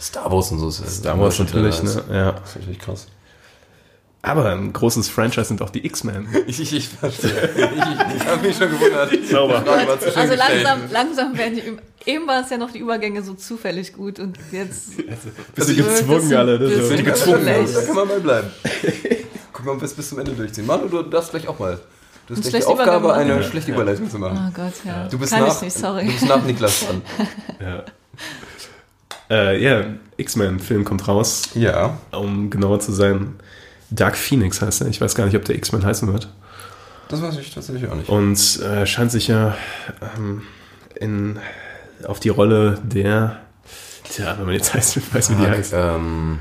Star Wars und so ist Star Wars natürlich, ne? Ja. Das ist natürlich krass. Aber ein großes Franchise sind auch die X-Men. Ich, ich, ich verstehe. Ich, ich, ich habe mich schon gewundert. Sauber. Also gestellt. langsam, langsam werden die, eben war es ja noch die Übergänge so zufällig gut und jetzt Bisschen wird gezwungen das- alle. Ne? So. die gezwungen. Da kann man mal bleiben. Guck mal, bis, bis zum Ende durchziehen. Manu, du darfst gleich auch mal. Du hast die Aufgabe, eine machen? schlechte Überleitung zu machen. Oh Gott, ja. Du bist Kann nach, ich nicht, sorry. Du bist nach Niklas dran. Ja, äh, ja X-Men-Film kommt raus. Ja. Um genauer zu sein, Dark Phoenix heißt er. Ich weiß gar nicht, ob der X-Men heißen wird. Das weiß ich tatsächlich auch nicht. Und äh, scheint sich ja ähm, in, auf die Rolle der, tja, wenn man jetzt heißt, weiß, wie die heißt. Ähm,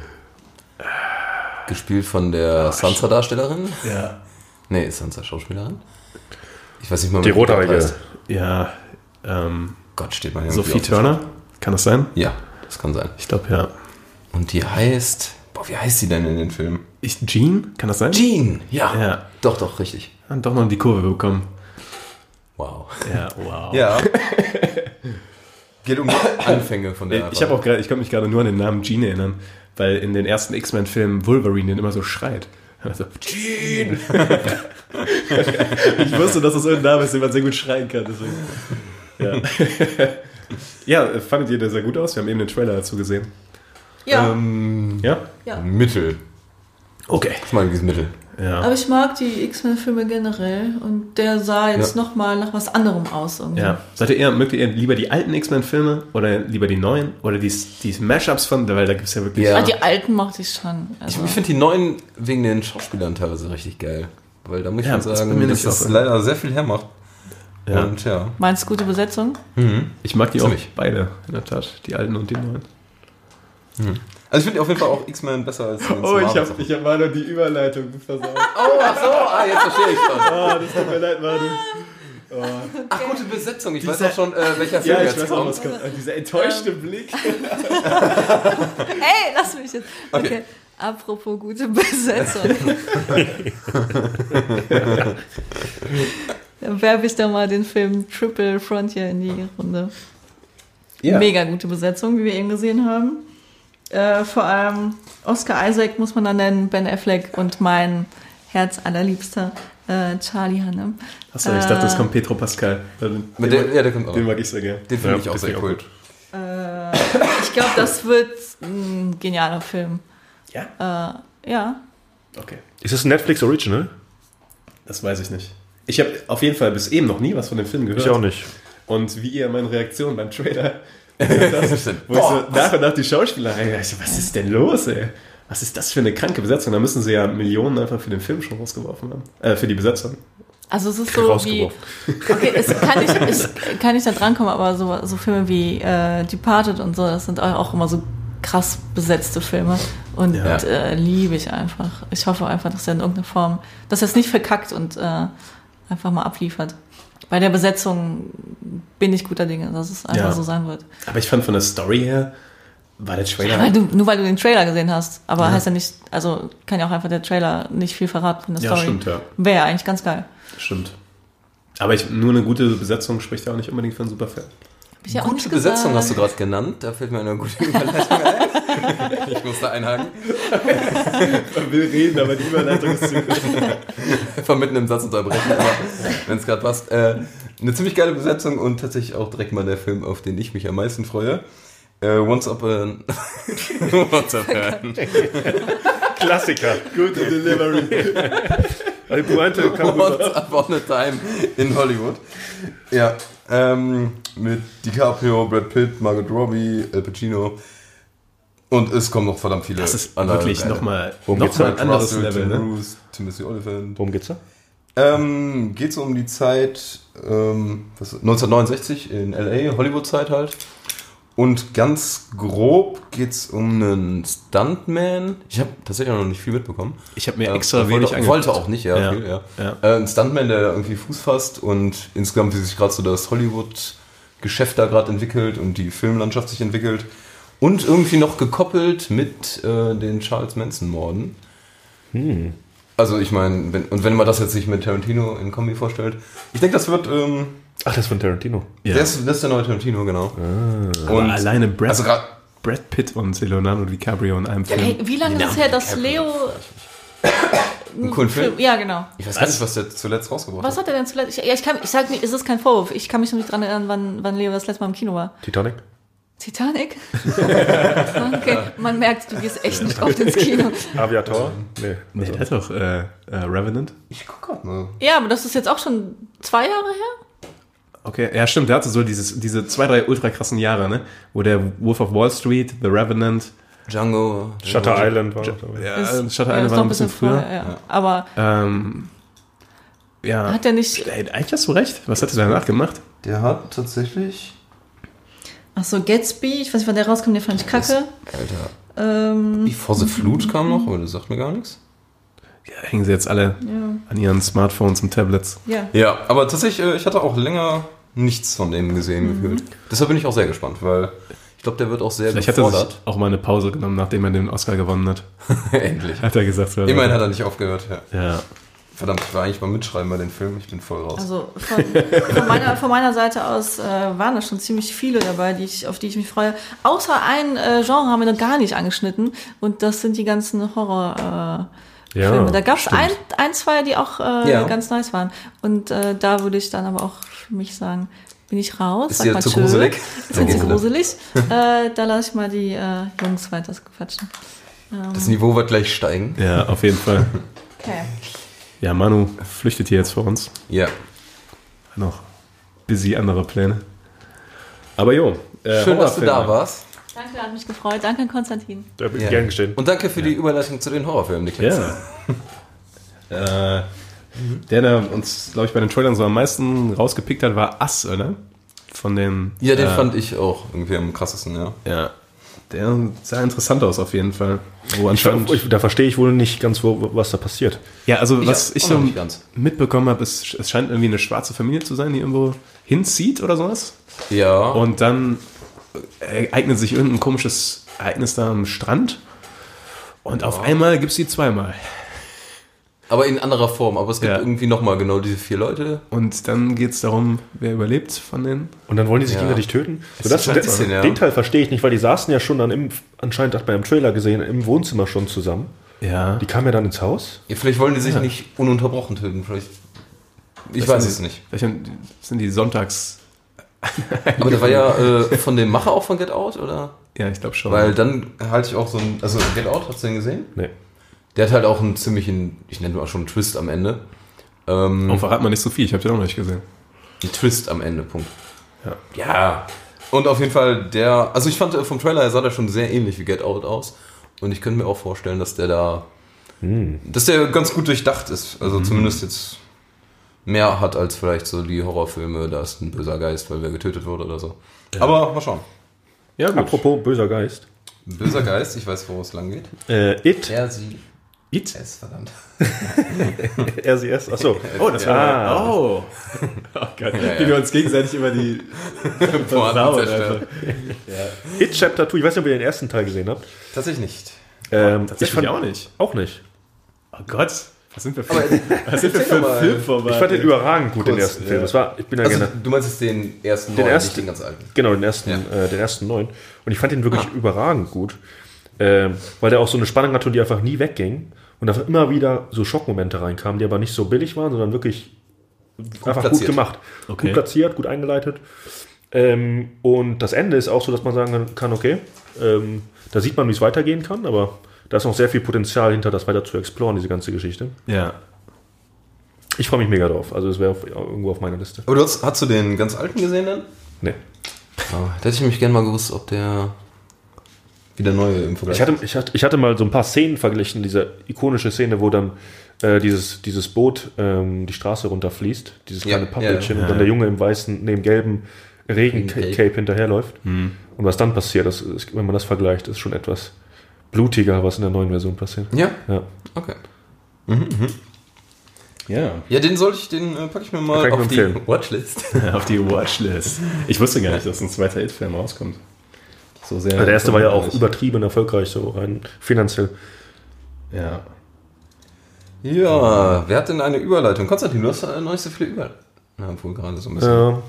gespielt von der Sansa-Darstellerin? Ja. Nee, ist Sansa Schauspielerin? Ich weiß nicht mal, Die wie die Rothaarige. Ja, ähm, Gott, steht mal irgendwie Sophie Turner, kann das sein? Ja, das kann sein. Ich glaube, ja. Und die heißt. Boah, wie heißt sie denn in den Filmen? Ich, Jean, kann das sein? Jean! Ja. Ja. Doch, doch, richtig. Hat doch noch die Kurve bekommen. Wow. Ja, wow. Ja. Geht um die Anfänge von der. Ich habe auch gerade, ich kann mich gerade nur an den Namen Jean erinnern, weil in den ersten X-Men-Filmen Wolverine den immer so schreit. Also, Jean! ich wusste, dass das irgendein Name ist, den man sehr gut schreien kann. Deswegen. Ja. ja, fandet ihr der sehr gut aus? Wir haben eben den Trailer dazu gesehen. Ja, Ähm, Ja? ja. Mittel. Okay. Ich meine, dieses Mittel. Ja. Aber ich mag die X-Men-Filme generell und der sah jetzt Ja. noch mal nach was anderem aus. Irgendwie. Ja. Seid ihr eher, mögt ihr lieber die alten X-Men-Filme oder lieber die neuen? Oder die, die Mashups von, weil da gibt es ja wirklich. Ja. Ah, die alten mochte ich schon. Ich, Also, ich finde die neuen wegen den Schauspielern teilweise richtig geil. Weil da muss ich Ja, schon das ist sagen, mir dass das leider sehr viel hermacht. Ja. Und ja. Meinst du gute Besetzung? Ich mag die Ziemlich. auch beide, in der Tat. Die alten und die neuen. Also ich finde auf jeden Fall auch X-Men besser als den Oh, ich Marvel- hab, ich hab Manu die Überleitung versaut. Oh, ach so, ah, jetzt verstehe ich schon. Ah, das tut mir leid, Manu. Ach, gute Besetzung. Ich Dieser- weiß auch schon, äh, welcher Film Ja, ich jetzt weiß auch, kommt. was kommt. Dieser enttäuschte Blick. Ey, lass mich jetzt. Okay. Okay. Apropos gute Besetzung. Dann werfe ich da mal den Film Triple Frontier in die Runde. Ja. Mega gute Besetzung, wie wir eben gesehen haben. Äh, vor allem Oscar Isaac muss man da nennen, Ben Affleck und mein Herz allerliebster äh, Charlie Hunnam. Achso, ich dachte, das Äh, kommt Pedro Pascal. Den, Mit der, ja, der kommt auch. den Den, mag ich sehr gerne. finde Ja, ich auch den sehr cool. auch Äh, ich glaube, das wird ein genialer Film. Ja? Äh, ja. Okay. Ist es ein Netflix Original? Das weiß ich nicht. Ich habe auf jeden Fall bis eben noch nie was von dem Film gehört. Ich auch nicht. Und wie ihr meine Reaktion beim Trailer, das, wo ich so nach und nach die Schauspieler reingehe, ich so, was ist denn los, ey? Was ist das für eine kranke Besetzung? Da müssen sie ja Millionen einfach für den Film schon rausgeworfen haben. Äh, für die Besetzung. Also es ist so wie, okay, es kann nicht, es kann nicht da drankommen, aber so, so Filme wie äh, Departed und so, das sind auch immer so krass besetzte Filme und Ja. äh, liebe ich einfach. Ich hoffe einfach, dass er in irgendeiner Form, dass er es nicht verkackt und äh, einfach mal abliefert. Bei der Besetzung bin ich guter Dinge, dass es einfach Ja. so sein wird. Aber ich fand von der Story her, war der Trailer. Weil du, nur weil du den Trailer gesehen hast, aber heißt ja nicht, also kann ja auch einfach der Trailer nicht viel verraten von der Ja, Story. stimmt, ja. Wäre ja eigentlich ganz geil. Stimmt. Aber ich, nur eine gute Besetzung spricht ja auch nicht unbedingt für einen super Film. Hab ich ja auch Gute nicht Besetzung gesagt. hast du gerade genannt. Da fällt mir eine gute Überleitung ein. Ich muss da einhaken. Man will reden, aber die Überleitung ist zu gut. Einfach mitten im Satz unterbrechen, aber wenn es gerade passt. Äh, eine ziemlich geile Besetzung und tatsächlich auch direkt mal der Film, auf den ich mich am meisten freue. Äh, Once Upon... Once Upon... Klassiker. Gute Delivery. Pointe. Once Upon a Time in Hollywood. Ja, ähm, mit DiCaprio, Brad Pitt, Margot Robbie, Al Pacino. Und es kommen noch verdammt viele Das ist andere wirklich nochmal Worum noch mal da? ein anderes Russell, Level, Tom ne? Cruise, Timothy Olyphant. Worum geht's da? Ähm, geht so um die Zeit, ähm, was, 1969 in L.A., Hollywood-Zeit halt. Und ganz grob geht es um einen Stuntman. Ich habe tatsächlich noch nicht viel mitbekommen. Ich habe mir Ja, extra wollte, wenig wollte angeguckt. auch nicht, ja. Ja. Viel, ja. Ja. Äh, ein Stuntman, der irgendwie Fuß fasst und insgesamt, wie sich gerade so das Hollywood-Geschäft da gerade entwickelt und die Filmlandschaft sich entwickelt. Und irgendwie noch gekoppelt mit äh, den Charles Manson-Morden. Also ich meine, wenn, und wenn man das jetzt sich mit Tarantino in Kombi vorstellt, ich denke, das wird, ähm, Ach, das ist von Tarantino. Ja. das, das ist der neue Tarantino, genau. Aber alleine Brad, also grad, Brad Pitt und Leonardo DiCaprio in einem Film. Hey, wie lange ist es her, dass Leo. einen coolen Film. Ja, genau. Ich weiß gar nicht, was der zuletzt rausgebracht Was hat. hat er denn zuletzt? Ich, ja, ich, kann, ich sag nicht, es ist kein Vorwurf. Ich kann mich noch nicht dran erinnern, wann, wann Leo das letzte Mal im Kino war. Titanic? Titanic? okay, man merkt, du gehst echt nicht oft ins Kino. Aviator? Nee. Nee, der hat doch äh, äh, Revenant. Ich guck grad mal. Ja, aber das ist jetzt auch schon zwei Jahre her? Okay, ja stimmt, der hatte so dieses, diese zwei, drei ultra krassen Jahre, ne? Wo der Wolf of Wall Street, The Revenant, Django. Shutter Django. Island war ja, Ist- Shutter ja, Island ist war noch ein bisschen früher. vorher, ja. Aber Ähm, ja. hat er nicht. Eigentlich hast du recht. Was hat er danach gemacht? Der hat tatsächlich. Achso, Gatsby, ich weiß nicht, wann der rauskommt, den fand ich kacke. Alter. Ähm, Wie vor the Flut kam noch, aber das sagt mir gar nichts. Ja, hängen sie jetzt alle ja. an ihren Smartphones und Tablets. ja. Ja, aber tatsächlich, äh, ich hatte auch länger nichts von dem gesehen gefühlt. Deshalb bin ich auch sehr gespannt, weil ich glaube, der wird auch sehr Vielleicht hat er sich gefordert. auch mal eine Pause genommen, nachdem er den Oscar gewonnen hat. Endlich. Hat er gesagt. so, Immerhin hat er nicht aufgehört. Ja. Ja. Verdammt, ich war eigentlich mal mitschreiben bei den Filmen. Ich bin voll raus. Also von, von, meiner, von meiner Seite aus äh, waren da schon ziemlich viele dabei, die ich, auf die ich mich freue. Außer ein äh, Genre haben wir noch gar nicht angeschnitten und das sind die ganzen Horror. Äh, Ja, Filme. Da gab es ein, ein, zwei, die auch äh, Ja. ganz nice waren. Und äh, da würde ich dann aber auch für mich sagen, bin ich raus. Ist sag dir mal zu tschö. gruselig? Ist mir zu gruselig. äh, da lasse ich mal die äh, Jungs weiter quatschen. das Niveau wird gleich steigen. ja, auf jeden Fall. Okay. Ja, Manu flüchtet hier jetzt vor uns. Ja. Noch busy andere Pläne. Aber jo. Äh, Schön, dass du da warst. Danke, hat mich gefreut. Danke an Konstantin. Da bin ich Ja. gern gestehen. Und danke für die Überleitung zu den Horrorfilmen, Niklas. Ja. äh, Der, der uns, glaube ich, bei den Trailern so am meisten rausgepickt hat, war Ass, oder? Von den. Ja, den äh, fand ich auch irgendwie am krassesten, ja. Ja. Der sah interessant aus, auf jeden Fall. Wo Ich, anscheinend. ich, da verstehe ich wohl nicht ganz, wo, was da passiert. ja, also, was auch ich so mitbekommen habe, ist, es scheint irgendwie eine schwarze Familie zu sein, die irgendwo hinzieht oder sowas. Ja. Und dann ereignet sich irgendein komisches Ereignis da am Strand. Und auf einmal gibt es die zweimal. Aber in anderer Form. Aber es gibt Ja. irgendwie nochmal genau diese vier Leute. Und dann geht es darum, wer überlebt von denen. Und dann wollen die sich Ja. gegenseitig töten? So, ist das, ein den, ja. den Teil verstehe ich nicht, weil die saßen ja schon dann im, anscheinend hat man im Trailer gesehen, im Wohnzimmer schon zusammen. Ja. Die kamen ja dann ins Haus. Ja, vielleicht wollen die sich nicht ununterbrochen töten. Vielleicht. Ich weiß es nicht. Vielleicht sind die Sonntags. Aber der war ja äh, von dem Macher auch von Get Out, oder? Ja, ich glaube schon. Weil dann halte ich auch so ein. Also Get Out, hast du den gesehen? Nee. Der hat halt auch einen ziemlichen, ich nenne mal schon einen Twist am Ende. Ähm, Und verrat mal nicht so viel, ich habe den auch noch nicht gesehen. Ein Twist am Ende, Punkt. Ja. Ja. Und auf jeden Fall der, also ich fand äh, vom Trailer her sah der schon sehr ähnlich wie Get Out aus. Und ich könnte mir auch vorstellen, dass der da, dass der ganz gut durchdacht ist. Also zumindest jetzt mehr hat als vielleicht so die Horrorfilme, da ist ein böser Geist, weil wer getötet wurde oder so. Aber mal schauen. Ja, gut. Apropos böser Geist. Böser Geist, ich weiß, wo es lang geht. Äh, It, Er, sie, It? es, verdammt. RCS, achso. Oh, das war. Ah. Oh. oh Gott. ja. Wie wir uns gegenseitig immer die. versauen einfach. It Chapter 2, ich weiß nicht, ob ihr den ersten Teil gesehen habt. Tatsächlich nicht. Ähm, Tatsächlich auch nicht. Auch nicht. Oh Gott. Was sind wir für, was sind wir für ein Film vorbei? Ich fand den überragend gut, den Kurz, ersten ja. Film. Das war, ich bin ja Also, gerne, du meinst jetzt den ersten Den neuen, ersten- nicht den ganz alten. genau, den ersten, Ja. äh, den ersten neuen. Und ich fand den wirklich überragend gut. Ähm, weil der auch so eine Spannung hatte, die einfach nie wegging. Und einfach immer wieder so Schockmomente reinkamen, die aber nicht so billig waren, sondern wirklich einfach gut platziert. gemacht. Okay. Gut platziert, gut eingeleitet. Ähm, und das Ende ist auch so, dass man sagen kann, okay, ähm, da sieht man, wie es weitergehen kann, aber da ist noch sehr viel Potenzial hinter, das weiter zu exploren, diese ganze Geschichte. Ja. Ich freue mich mega drauf. Also es wäre irgendwo auf meiner Liste. Aber du hast, hast du den ganz alten gesehen dann? Nee. Oh, da hätte ich mich gerne mal gewusst, ob der wie der neue im Vergleich Ich hatte, ich, hatte, ich hatte mal so ein paar Szenen verglichen, diese ikonische Szene, wo dann äh, dieses, dieses Boot ähm, die Straße runterfließt, dieses Ja, kleine Pappbildchen ja, und dann der Junge im weißen, neben gelben Regencape. Hinterherläuft. Und was dann passiert, das ist, wenn man das vergleicht, ist schon etwas blutiger, was in der neuen Version passiert. Ja, Ja. okay. Ja. Ja, den sollte ich, den äh, packe ich mir mal auf die. Watchlist. Auf die Watchlist. Ich wusste gar nicht, dass ein zweiter It-Film rauskommt. So sehr. Also der erste war ja auch übertrieben erfolgreich, so rein finanziell. Ja. Ja, wer hat denn eine Überleitung? Konstantin, du hast äh, noch nicht so viele Überleitungen. Na, obwohl gerade so ein bisschen. Ja.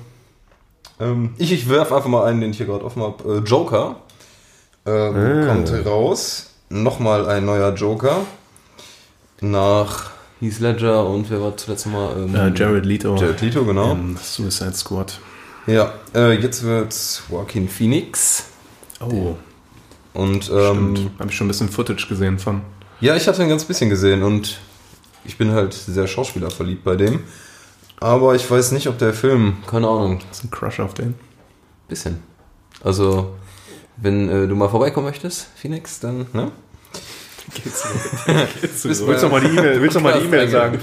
Ähm, ich ich werfe einfach mal einen, den ich hier gerade offen habe. Äh, Joker ähm, Ah. kommt raus. Nochmal ein neuer Joker. Nach Heath Ledger und wer war zuletzt mal? Ähm, Äh, Jared Leto. Jared Leto, genau. Ähm, Suicide Squad. Ja, äh, jetzt wird's Joaquin Phoenix. Oh, Und ähm, stimmt. Habe ich schon ein bisschen Footage gesehen von. ja, ich hatte ein ganz bisschen gesehen und ich bin halt sehr Schauspieler verliebt bei dem. Aber ich weiß nicht, ob der Film, keine Ahnung, Das ist ein Crush auf den. bisschen. Also, wenn äh, du mal vorbeikommen möchtest, Phoenix, dann, ne? Geht's Bist Willst du noch mal die E-Mail willst du noch mal die E-Mail sagen?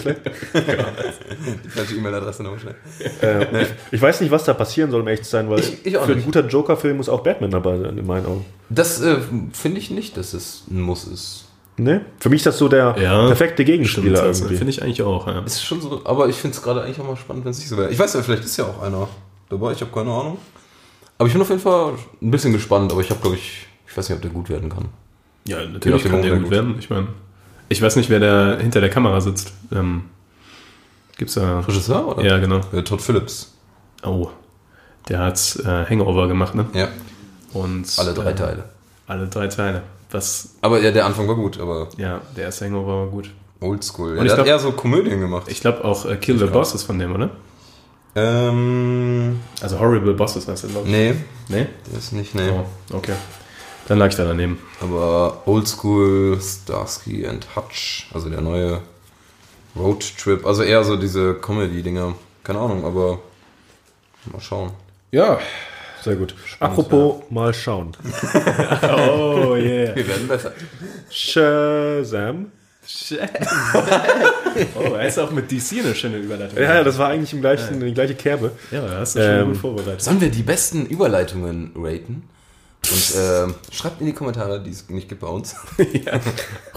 Die falsche E-Mail-Adresse nochmal schnell. Äh, ich, ich weiß nicht, was da passieren soll, um echt zu sein, weil Ich- ich für einen guten Joker-Film muss auch Batman dabei sein, in meinen Augen. Das äh, finde ich nicht, dass es ein Muss ist. Ne? Für mich ist das so der Ja, perfekte Gegenspieler das irgendwie. finde ich eigentlich auch. Ja. Ist schon so, aber ich finde es gerade eigentlich auch mal spannend, wenn es nicht so wäre. Ich weiß ja, vielleicht ist ja auch einer dabei, ich habe keine Ahnung. Aber ich bin auf jeden Fall ein bisschen gespannt, aber ich habe, glaube ich, ich weiß nicht, ob der gut werden kann. Ja, natürlich kann der gut gut. werden. Ich meine, ich weiß nicht, wer da hinter der Kamera sitzt. Ähm, gibt's da. Regisseur oder? Ja, genau. Äh, Todd Phillips. Oh. Der hat äh, Hangover gemacht, ne? Ja, Und alle drei äh, Teile. Alle drei Teile. Was, Aber ja, der Anfang war gut, aber ja, der erste Hangover war gut. oldschool. Ja, Und ich der hat glaub- eher so Komödien gemacht. Ich glaube auch äh, Kill the Boss ist von dem, oder? ähm, Also Horrible Bosses heißt der, glaube ich. nee, Nee? der ist nicht, nee. Oh, okay. Dann lag ich da daneben. Aber Oldschool, Starsky and Hutch, also der neue Road Trip, also eher so diese Comedy-Dinger. Keine Ahnung, aber mal schauen. Ja. Sehr gut. Apropos mal schauen. Oh, yeah. Wir werden besser. Shazam. oh, er ist auch mit DC eine schöne Überleitung. Ja, ja, das war eigentlich im gleichen, die gleiche Kerbe. Ja, da hast du schon Ähm, gut vorbereitet. Sollen wir die besten Überleitungen raten? Und ähm, schreibt in die Kommentare, die es nicht gibt bei uns. ja.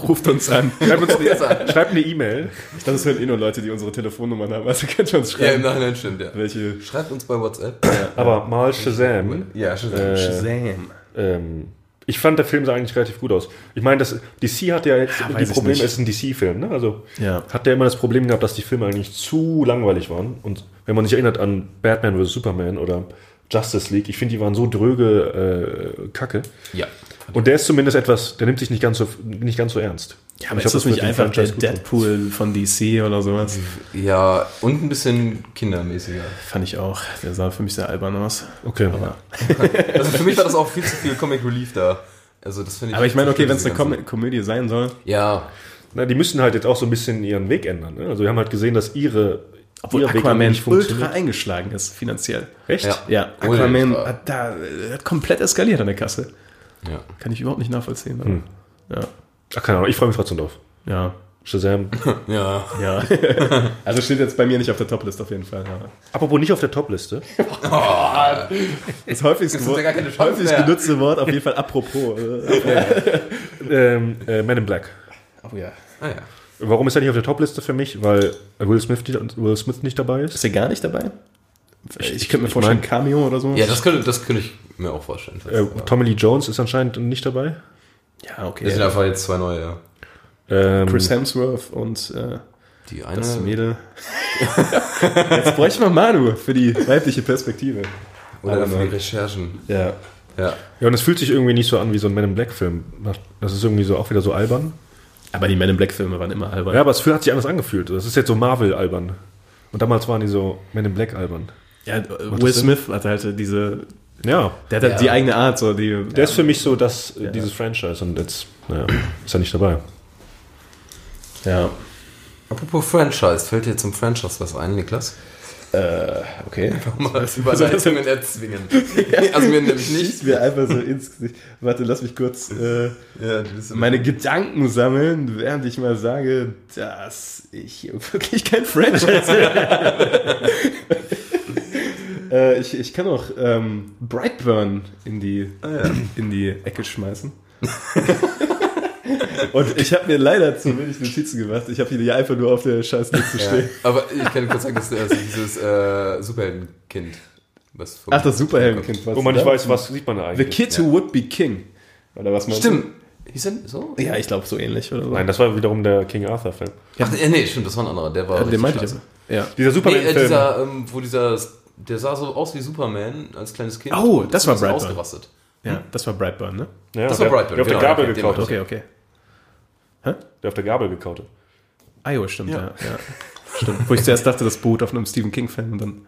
Ruft uns an. Schreibt uns eine, schreibt eine E-Mail. Ich glaube, das hören eh nur Leute, die unsere Telefonnummern haben. Also könnt ihr uns Ja, im schreiben, Nachhinein stimmt, ja. welche Schreibt uns bei WhatsApp. Aber mal Shazam. Ja, schon. Äh, Shazam. Ähm, ich fand, der Film sah eigentlich relativ gut aus. Ich meine, das DC hat ja jetzt Ja, die Probleme, es ist ein DC-Film, ne? Also Ja. hat der immer das Problem gehabt, dass die Filme eigentlich zu langweilig waren. Und wenn man sich erinnert an Batman vs. Superman oder Justice League, ich finde, die waren so dröge äh, Kacke. Ja. Und der ist zumindest etwas, der nimmt sich nicht ganz so, nicht ganz so ernst. Ja, aber ich ist das nicht einfach der. Deadpool von DC oder sowas? Ja, und ein bisschen kindermäßiger. Fand ich auch. Der sah für mich sehr albern aus. Okay. Aber, Also für mich war das auch viel zu viel Comic Relief da. Also das finde ich. aber ich meine, okay, wenn es eine Kom Komödie sein soll, Ja, Na, die müssen halt jetzt auch so ein bisschen ihren Weg ändern. Ne? Also wir haben halt gesehen, dass ihre, obwohl ihr Aquaman nicht ultra eingeschlagen ist, finanziell. Echt? Ja. Ja, Oh ja, Aquaman war- hat da äh, hat komplett eskaliert an der Kasse. ja. Kann ich überhaupt nicht nachvollziehen. Hm. Ja, Ach, keine Ahnung, ich freue mich trotzdem drauf. ja, Shazam. Ja. ja. also steht jetzt bei mir nicht auf der Toplist auf jeden Fall. Ja. Apropos nicht auf der Topliste. Das häufigst, Das ist ja gar keine Chance häufigst genutzte Wort auf jeden Fall apropos. äh, ähm, äh, Men in Black. Oh ja. Ah ja. Warum ist er nicht auf der Topliste für mich? Weil Will Smith, nicht- Will Smith nicht dabei ist. Ist er gar nicht dabei? Ich, könnte mir vorstellen, mein- Cameo oder so. Ja, das könnte, das könnte ich mir auch vorstellen. Äh, Tommy Lee Jones ist anscheinend nicht dabei. ja okay. Es sind einfach jetzt zwei neue, ja. Ähm, Chris Hemsworth und äh, Die eine. das Mädel. Jetzt bräuchte man Manu für die weibliche Perspektive. oder für die. Recherchen. Ja. Ja. ja, und es fühlt sich irgendwie nicht so an wie so ein Men in Black Film. Das ist irgendwie so auch wieder so albern. Aber die Men in Black Filme waren immer albern. Ja, aber es hat sich anders angefühlt. Das ist jetzt so Marvel albern. Und damals waren die so Men in Black albern. Ja, äh, das Will? Smith hat halt diese. Ja, Der hat halt Ja. die eigene Art, so die. der ist für mich so das, Ja. dieses Franchise und jetzt naja, ist er nicht dabei. Ja. Apropos Franchise, fällt dir zum Franchise was ein, Niklas? Äh, okay. Mal Überleitungen erzwingen. Also mir nämlich nicht. Schießt mir einfach so ins Gesicht. Warte, lass mich kurz äh, Ja, meine Gedanken sammeln, während ich mal sage, dass ich wirklich kein Franchise bin. äh, ich, ich kann auch ähm, Brightburn in die, in die Ecke schmeißen. Und ich habe mir leider zu wenig Notizen gemacht. Ich habe hier einfach nur auf der scheiß Liste Ja. stehen. Aber ich kann kurz sagen, dass das dieses äh, Superheldenkind. Was Ach, das Superheldenkind. was Wo man nicht da? weiß, was sieht man da The eigentlich. Kid Who Would Be King. Oder was Stimmt. Hieß er so? Ja, ich glaube so ähnlich oder so. Nein, das war wiederum der King Arthur Film. Ach, äh, nee, stimmt, das war ein anderer. Der war. Ja, den meinte ich aber. Ja. Dieser Nee, Superman-Film. äh, dieser, ähm, wo dieser. Der sah so aus wie Superman als kleines Kind. Oh, das ist war Brightburn. ausgerastet. Ja, das war Brightburn, ne? ja, das war der, Brightburn, Der auf der genau, Gabel gekaut meinte hat. Okay, okay. Der auf der Gabel gekaut hat. Ah, jo, stimmt, ja. ja. Stimmt. Wo ich zuerst dachte, das beruht auf einem Stephen King-Film und dann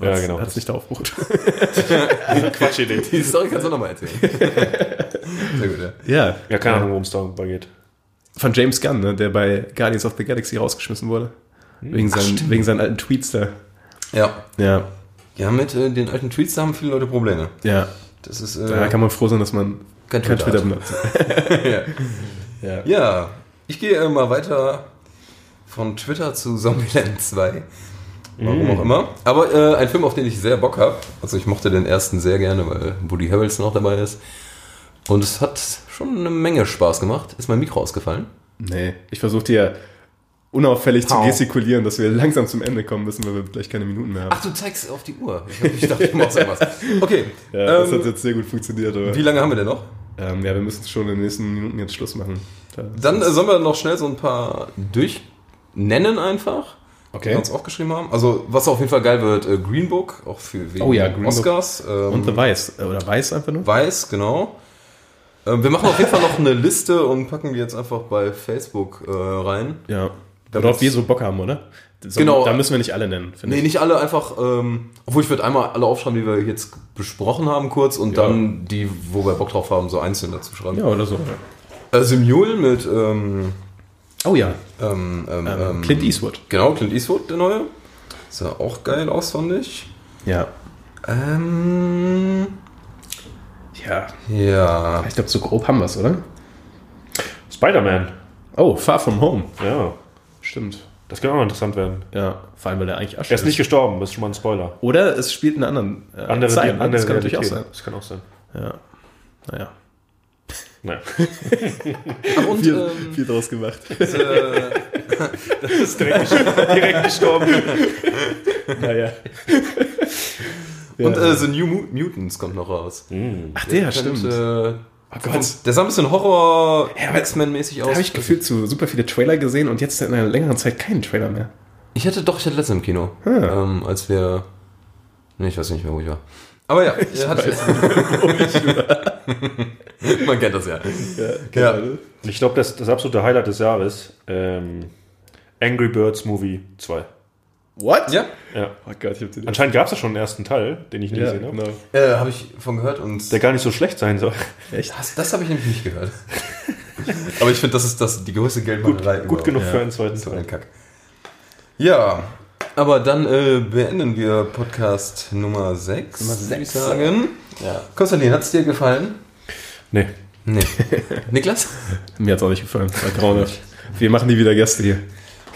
Ja, genau. hat es nicht beruht. Quatschidee. Die Story kannst du nochmal erzählen. Sehr gut, ja. ja. Ja, keine Ahnung, worum es dabei geht. Von James Gunn, ne, der bei Guardians of the Galaxy rausgeschmissen wurde. Wegen, seinen, wegen seinen alten Tweets da. Ja. Ja, Ja, mit äh, den alten Tweets, da haben viele Leute Probleme. ja. Das ist. Äh, Da kann man froh sein, dass man kein kein Twitter Twitter hat. benutzt. ja. Ja. ja, ich gehe äh, mal weiter von Twitter zu Zombieland 2. Warum auch immer. Aber äh, ein Film, auf den ich sehr Bock habe. Also ich mochte den ersten sehr gerne, weil Woody Harrelson auch dabei ist. Und es hat schon eine Menge Spaß gemacht. Ist mein Mikro ausgefallen? Nee, ich versuche dir unauffällig zu Hau. gestikulieren, dass wir langsam zum Ende kommen müssen, weil wir gleich keine Minuten mehr haben. Ach, du zeigst auf die Uhr. Ich, dachte, du machst irgendwas. Okay. ja, das ähm, hat jetzt sehr gut funktioniert. Aber, wie lange haben wir denn noch? ähm, ja, wir müssen schon in den nächsten Minuten jetzt Schluss machen. Da- Dann äh, sollen wir noch schnell so ein paar durchnennen einfach. Die Okay. wir uns aufgeschrieben haben. Also, was auf jeden Fall geil wird, äh, Green Book, auch für wegen Oh ja, Green. Oscars. Ähm, Und The Weiß. Äh, Oder Weiß einfach nur? Weiß, genau. Ähm, wir machen auf jeden Fall noch eine Liste und packen die jetzt einfach bei Facebook äh, rein. Ja. Worauf wir so Bock haben, oder? So, Genau. Da müssen wir nicht alle nennen, finde Nee, ich. nicht alle einfach, ähm, obwohl ich würde einmal alle aufschreiben, die wir jetzt besprochen haben kurz und Ja. dann die, wo wir Bock drauf haben, so einzeln dazu schreiben. Ja, oder so. Also Mule mit ähm, Oh ja. ähm, ähm, Ähm, ähm, Clint Eastwood. Genau, Clint Eastwood, der neue. Sah auch geil aus, fand ich. Ja. Ähm, Ja. ja. Ich glaube, so grob haben wir es, oder? Spider-Man. Oh, Far From Home. Ja, Stimmt. das könnte auch interessant werden. Ja, vor allem, weil der eigentlich Asche Er ist nicht gestorben, das ist schon mal ein Spoiler. Oder es spielt in einer anderen äh, Andere, Zeit. andere das kann natürlich auch Realität. sein. Das kann auch sein. Ja. Naja. Naja. Ach, und ähm, viel draus gemacht. äh, ist direkt, direkt gestorben. naja. und äh, The New Mu- Mutants kommt noch raus. Ach, der, Kennt, stimmt. Äh, oh Gott. der sah ein bisschen Horror X-Men-mäßig Da aus. habe ich gefühlt zu super viele Trailer gesehen und jetzt in einer längeren Zeit keinen Trailer mehr. Ich hatte doch, ich hatte letztens im Kino, Hm. ähm, als wir. Nee, ich weiß nicht mehr, wo ich war. Aber ja, er hat, man kennt das ja. Ja. Und ich glaube, das, das absolute Highlight des Jahres, ähm, Angry Birds Movie 2. What? Ja, Ja. Oh Gott, ich hab den Anscheinend gab es ja schon einen ersten Teil, den ich nie ja, gesehen habe. genau. äh, habe ich von gehört und Der gar nicht so schlecht sein soll. Echt? das, das habe ich nämlich nicht gehört. Aber ich finde, das ist das, die größte Geldmacherei Gut überhaupt. genug Ja. für einen zweiten So ein Teil. Kack. Ja, aber dann äh, beenden wir Podcast Nummer 6, Nummer würde ich sechs. sagen. Ja. Konstantin, hat es dir gefallen? Nee. Nee. Niklas? Mir hat's auch nicht gefallen. War grauenhaft. Wir machen nie wieder Gäste hier.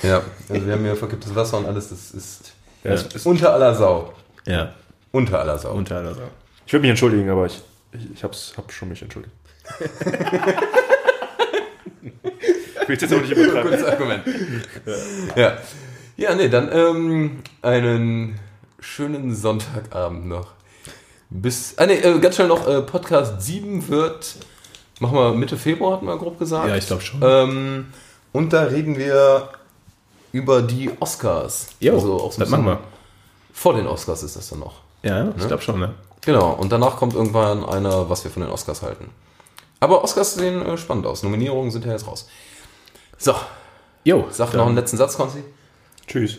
Ja, also wir haben hier verkipptes Wasser und alles, das ist Ja. das ist unter aller Sau. Ja. Unter aller Sau. Unter aller Sau. Ich würde mich entschuldigen, aber ich, ich, ich hab's, hab schon mich entschuldigt. ich will jetzt auch nicht übertreiben. Gutes Argument. Ja. Ja, nee, dann ähm, einen schönen Sonntagabend noch. Bis. Ah, nee, äh, ganz schnell noch, äh, Podcast 7 wird. Machen wir Mitte Februar, hatten wir grob gesagt. Ja, ich glaube schon. Ähm, und da reden wir über die Oscars. Jo, also auch so das machen wir. Vor den Oscars ist das dann noch. Ja, ich glaube schon, ne? Genau, und danach kommt irgendwann einer, was wir von den Oscars halten. Aber Oscars sehen äh, spannend aus. Nominierungen sind ja jetzt raus. So, Jo, sag dann- noch einen letzten Satz, Konzi. Tschüss.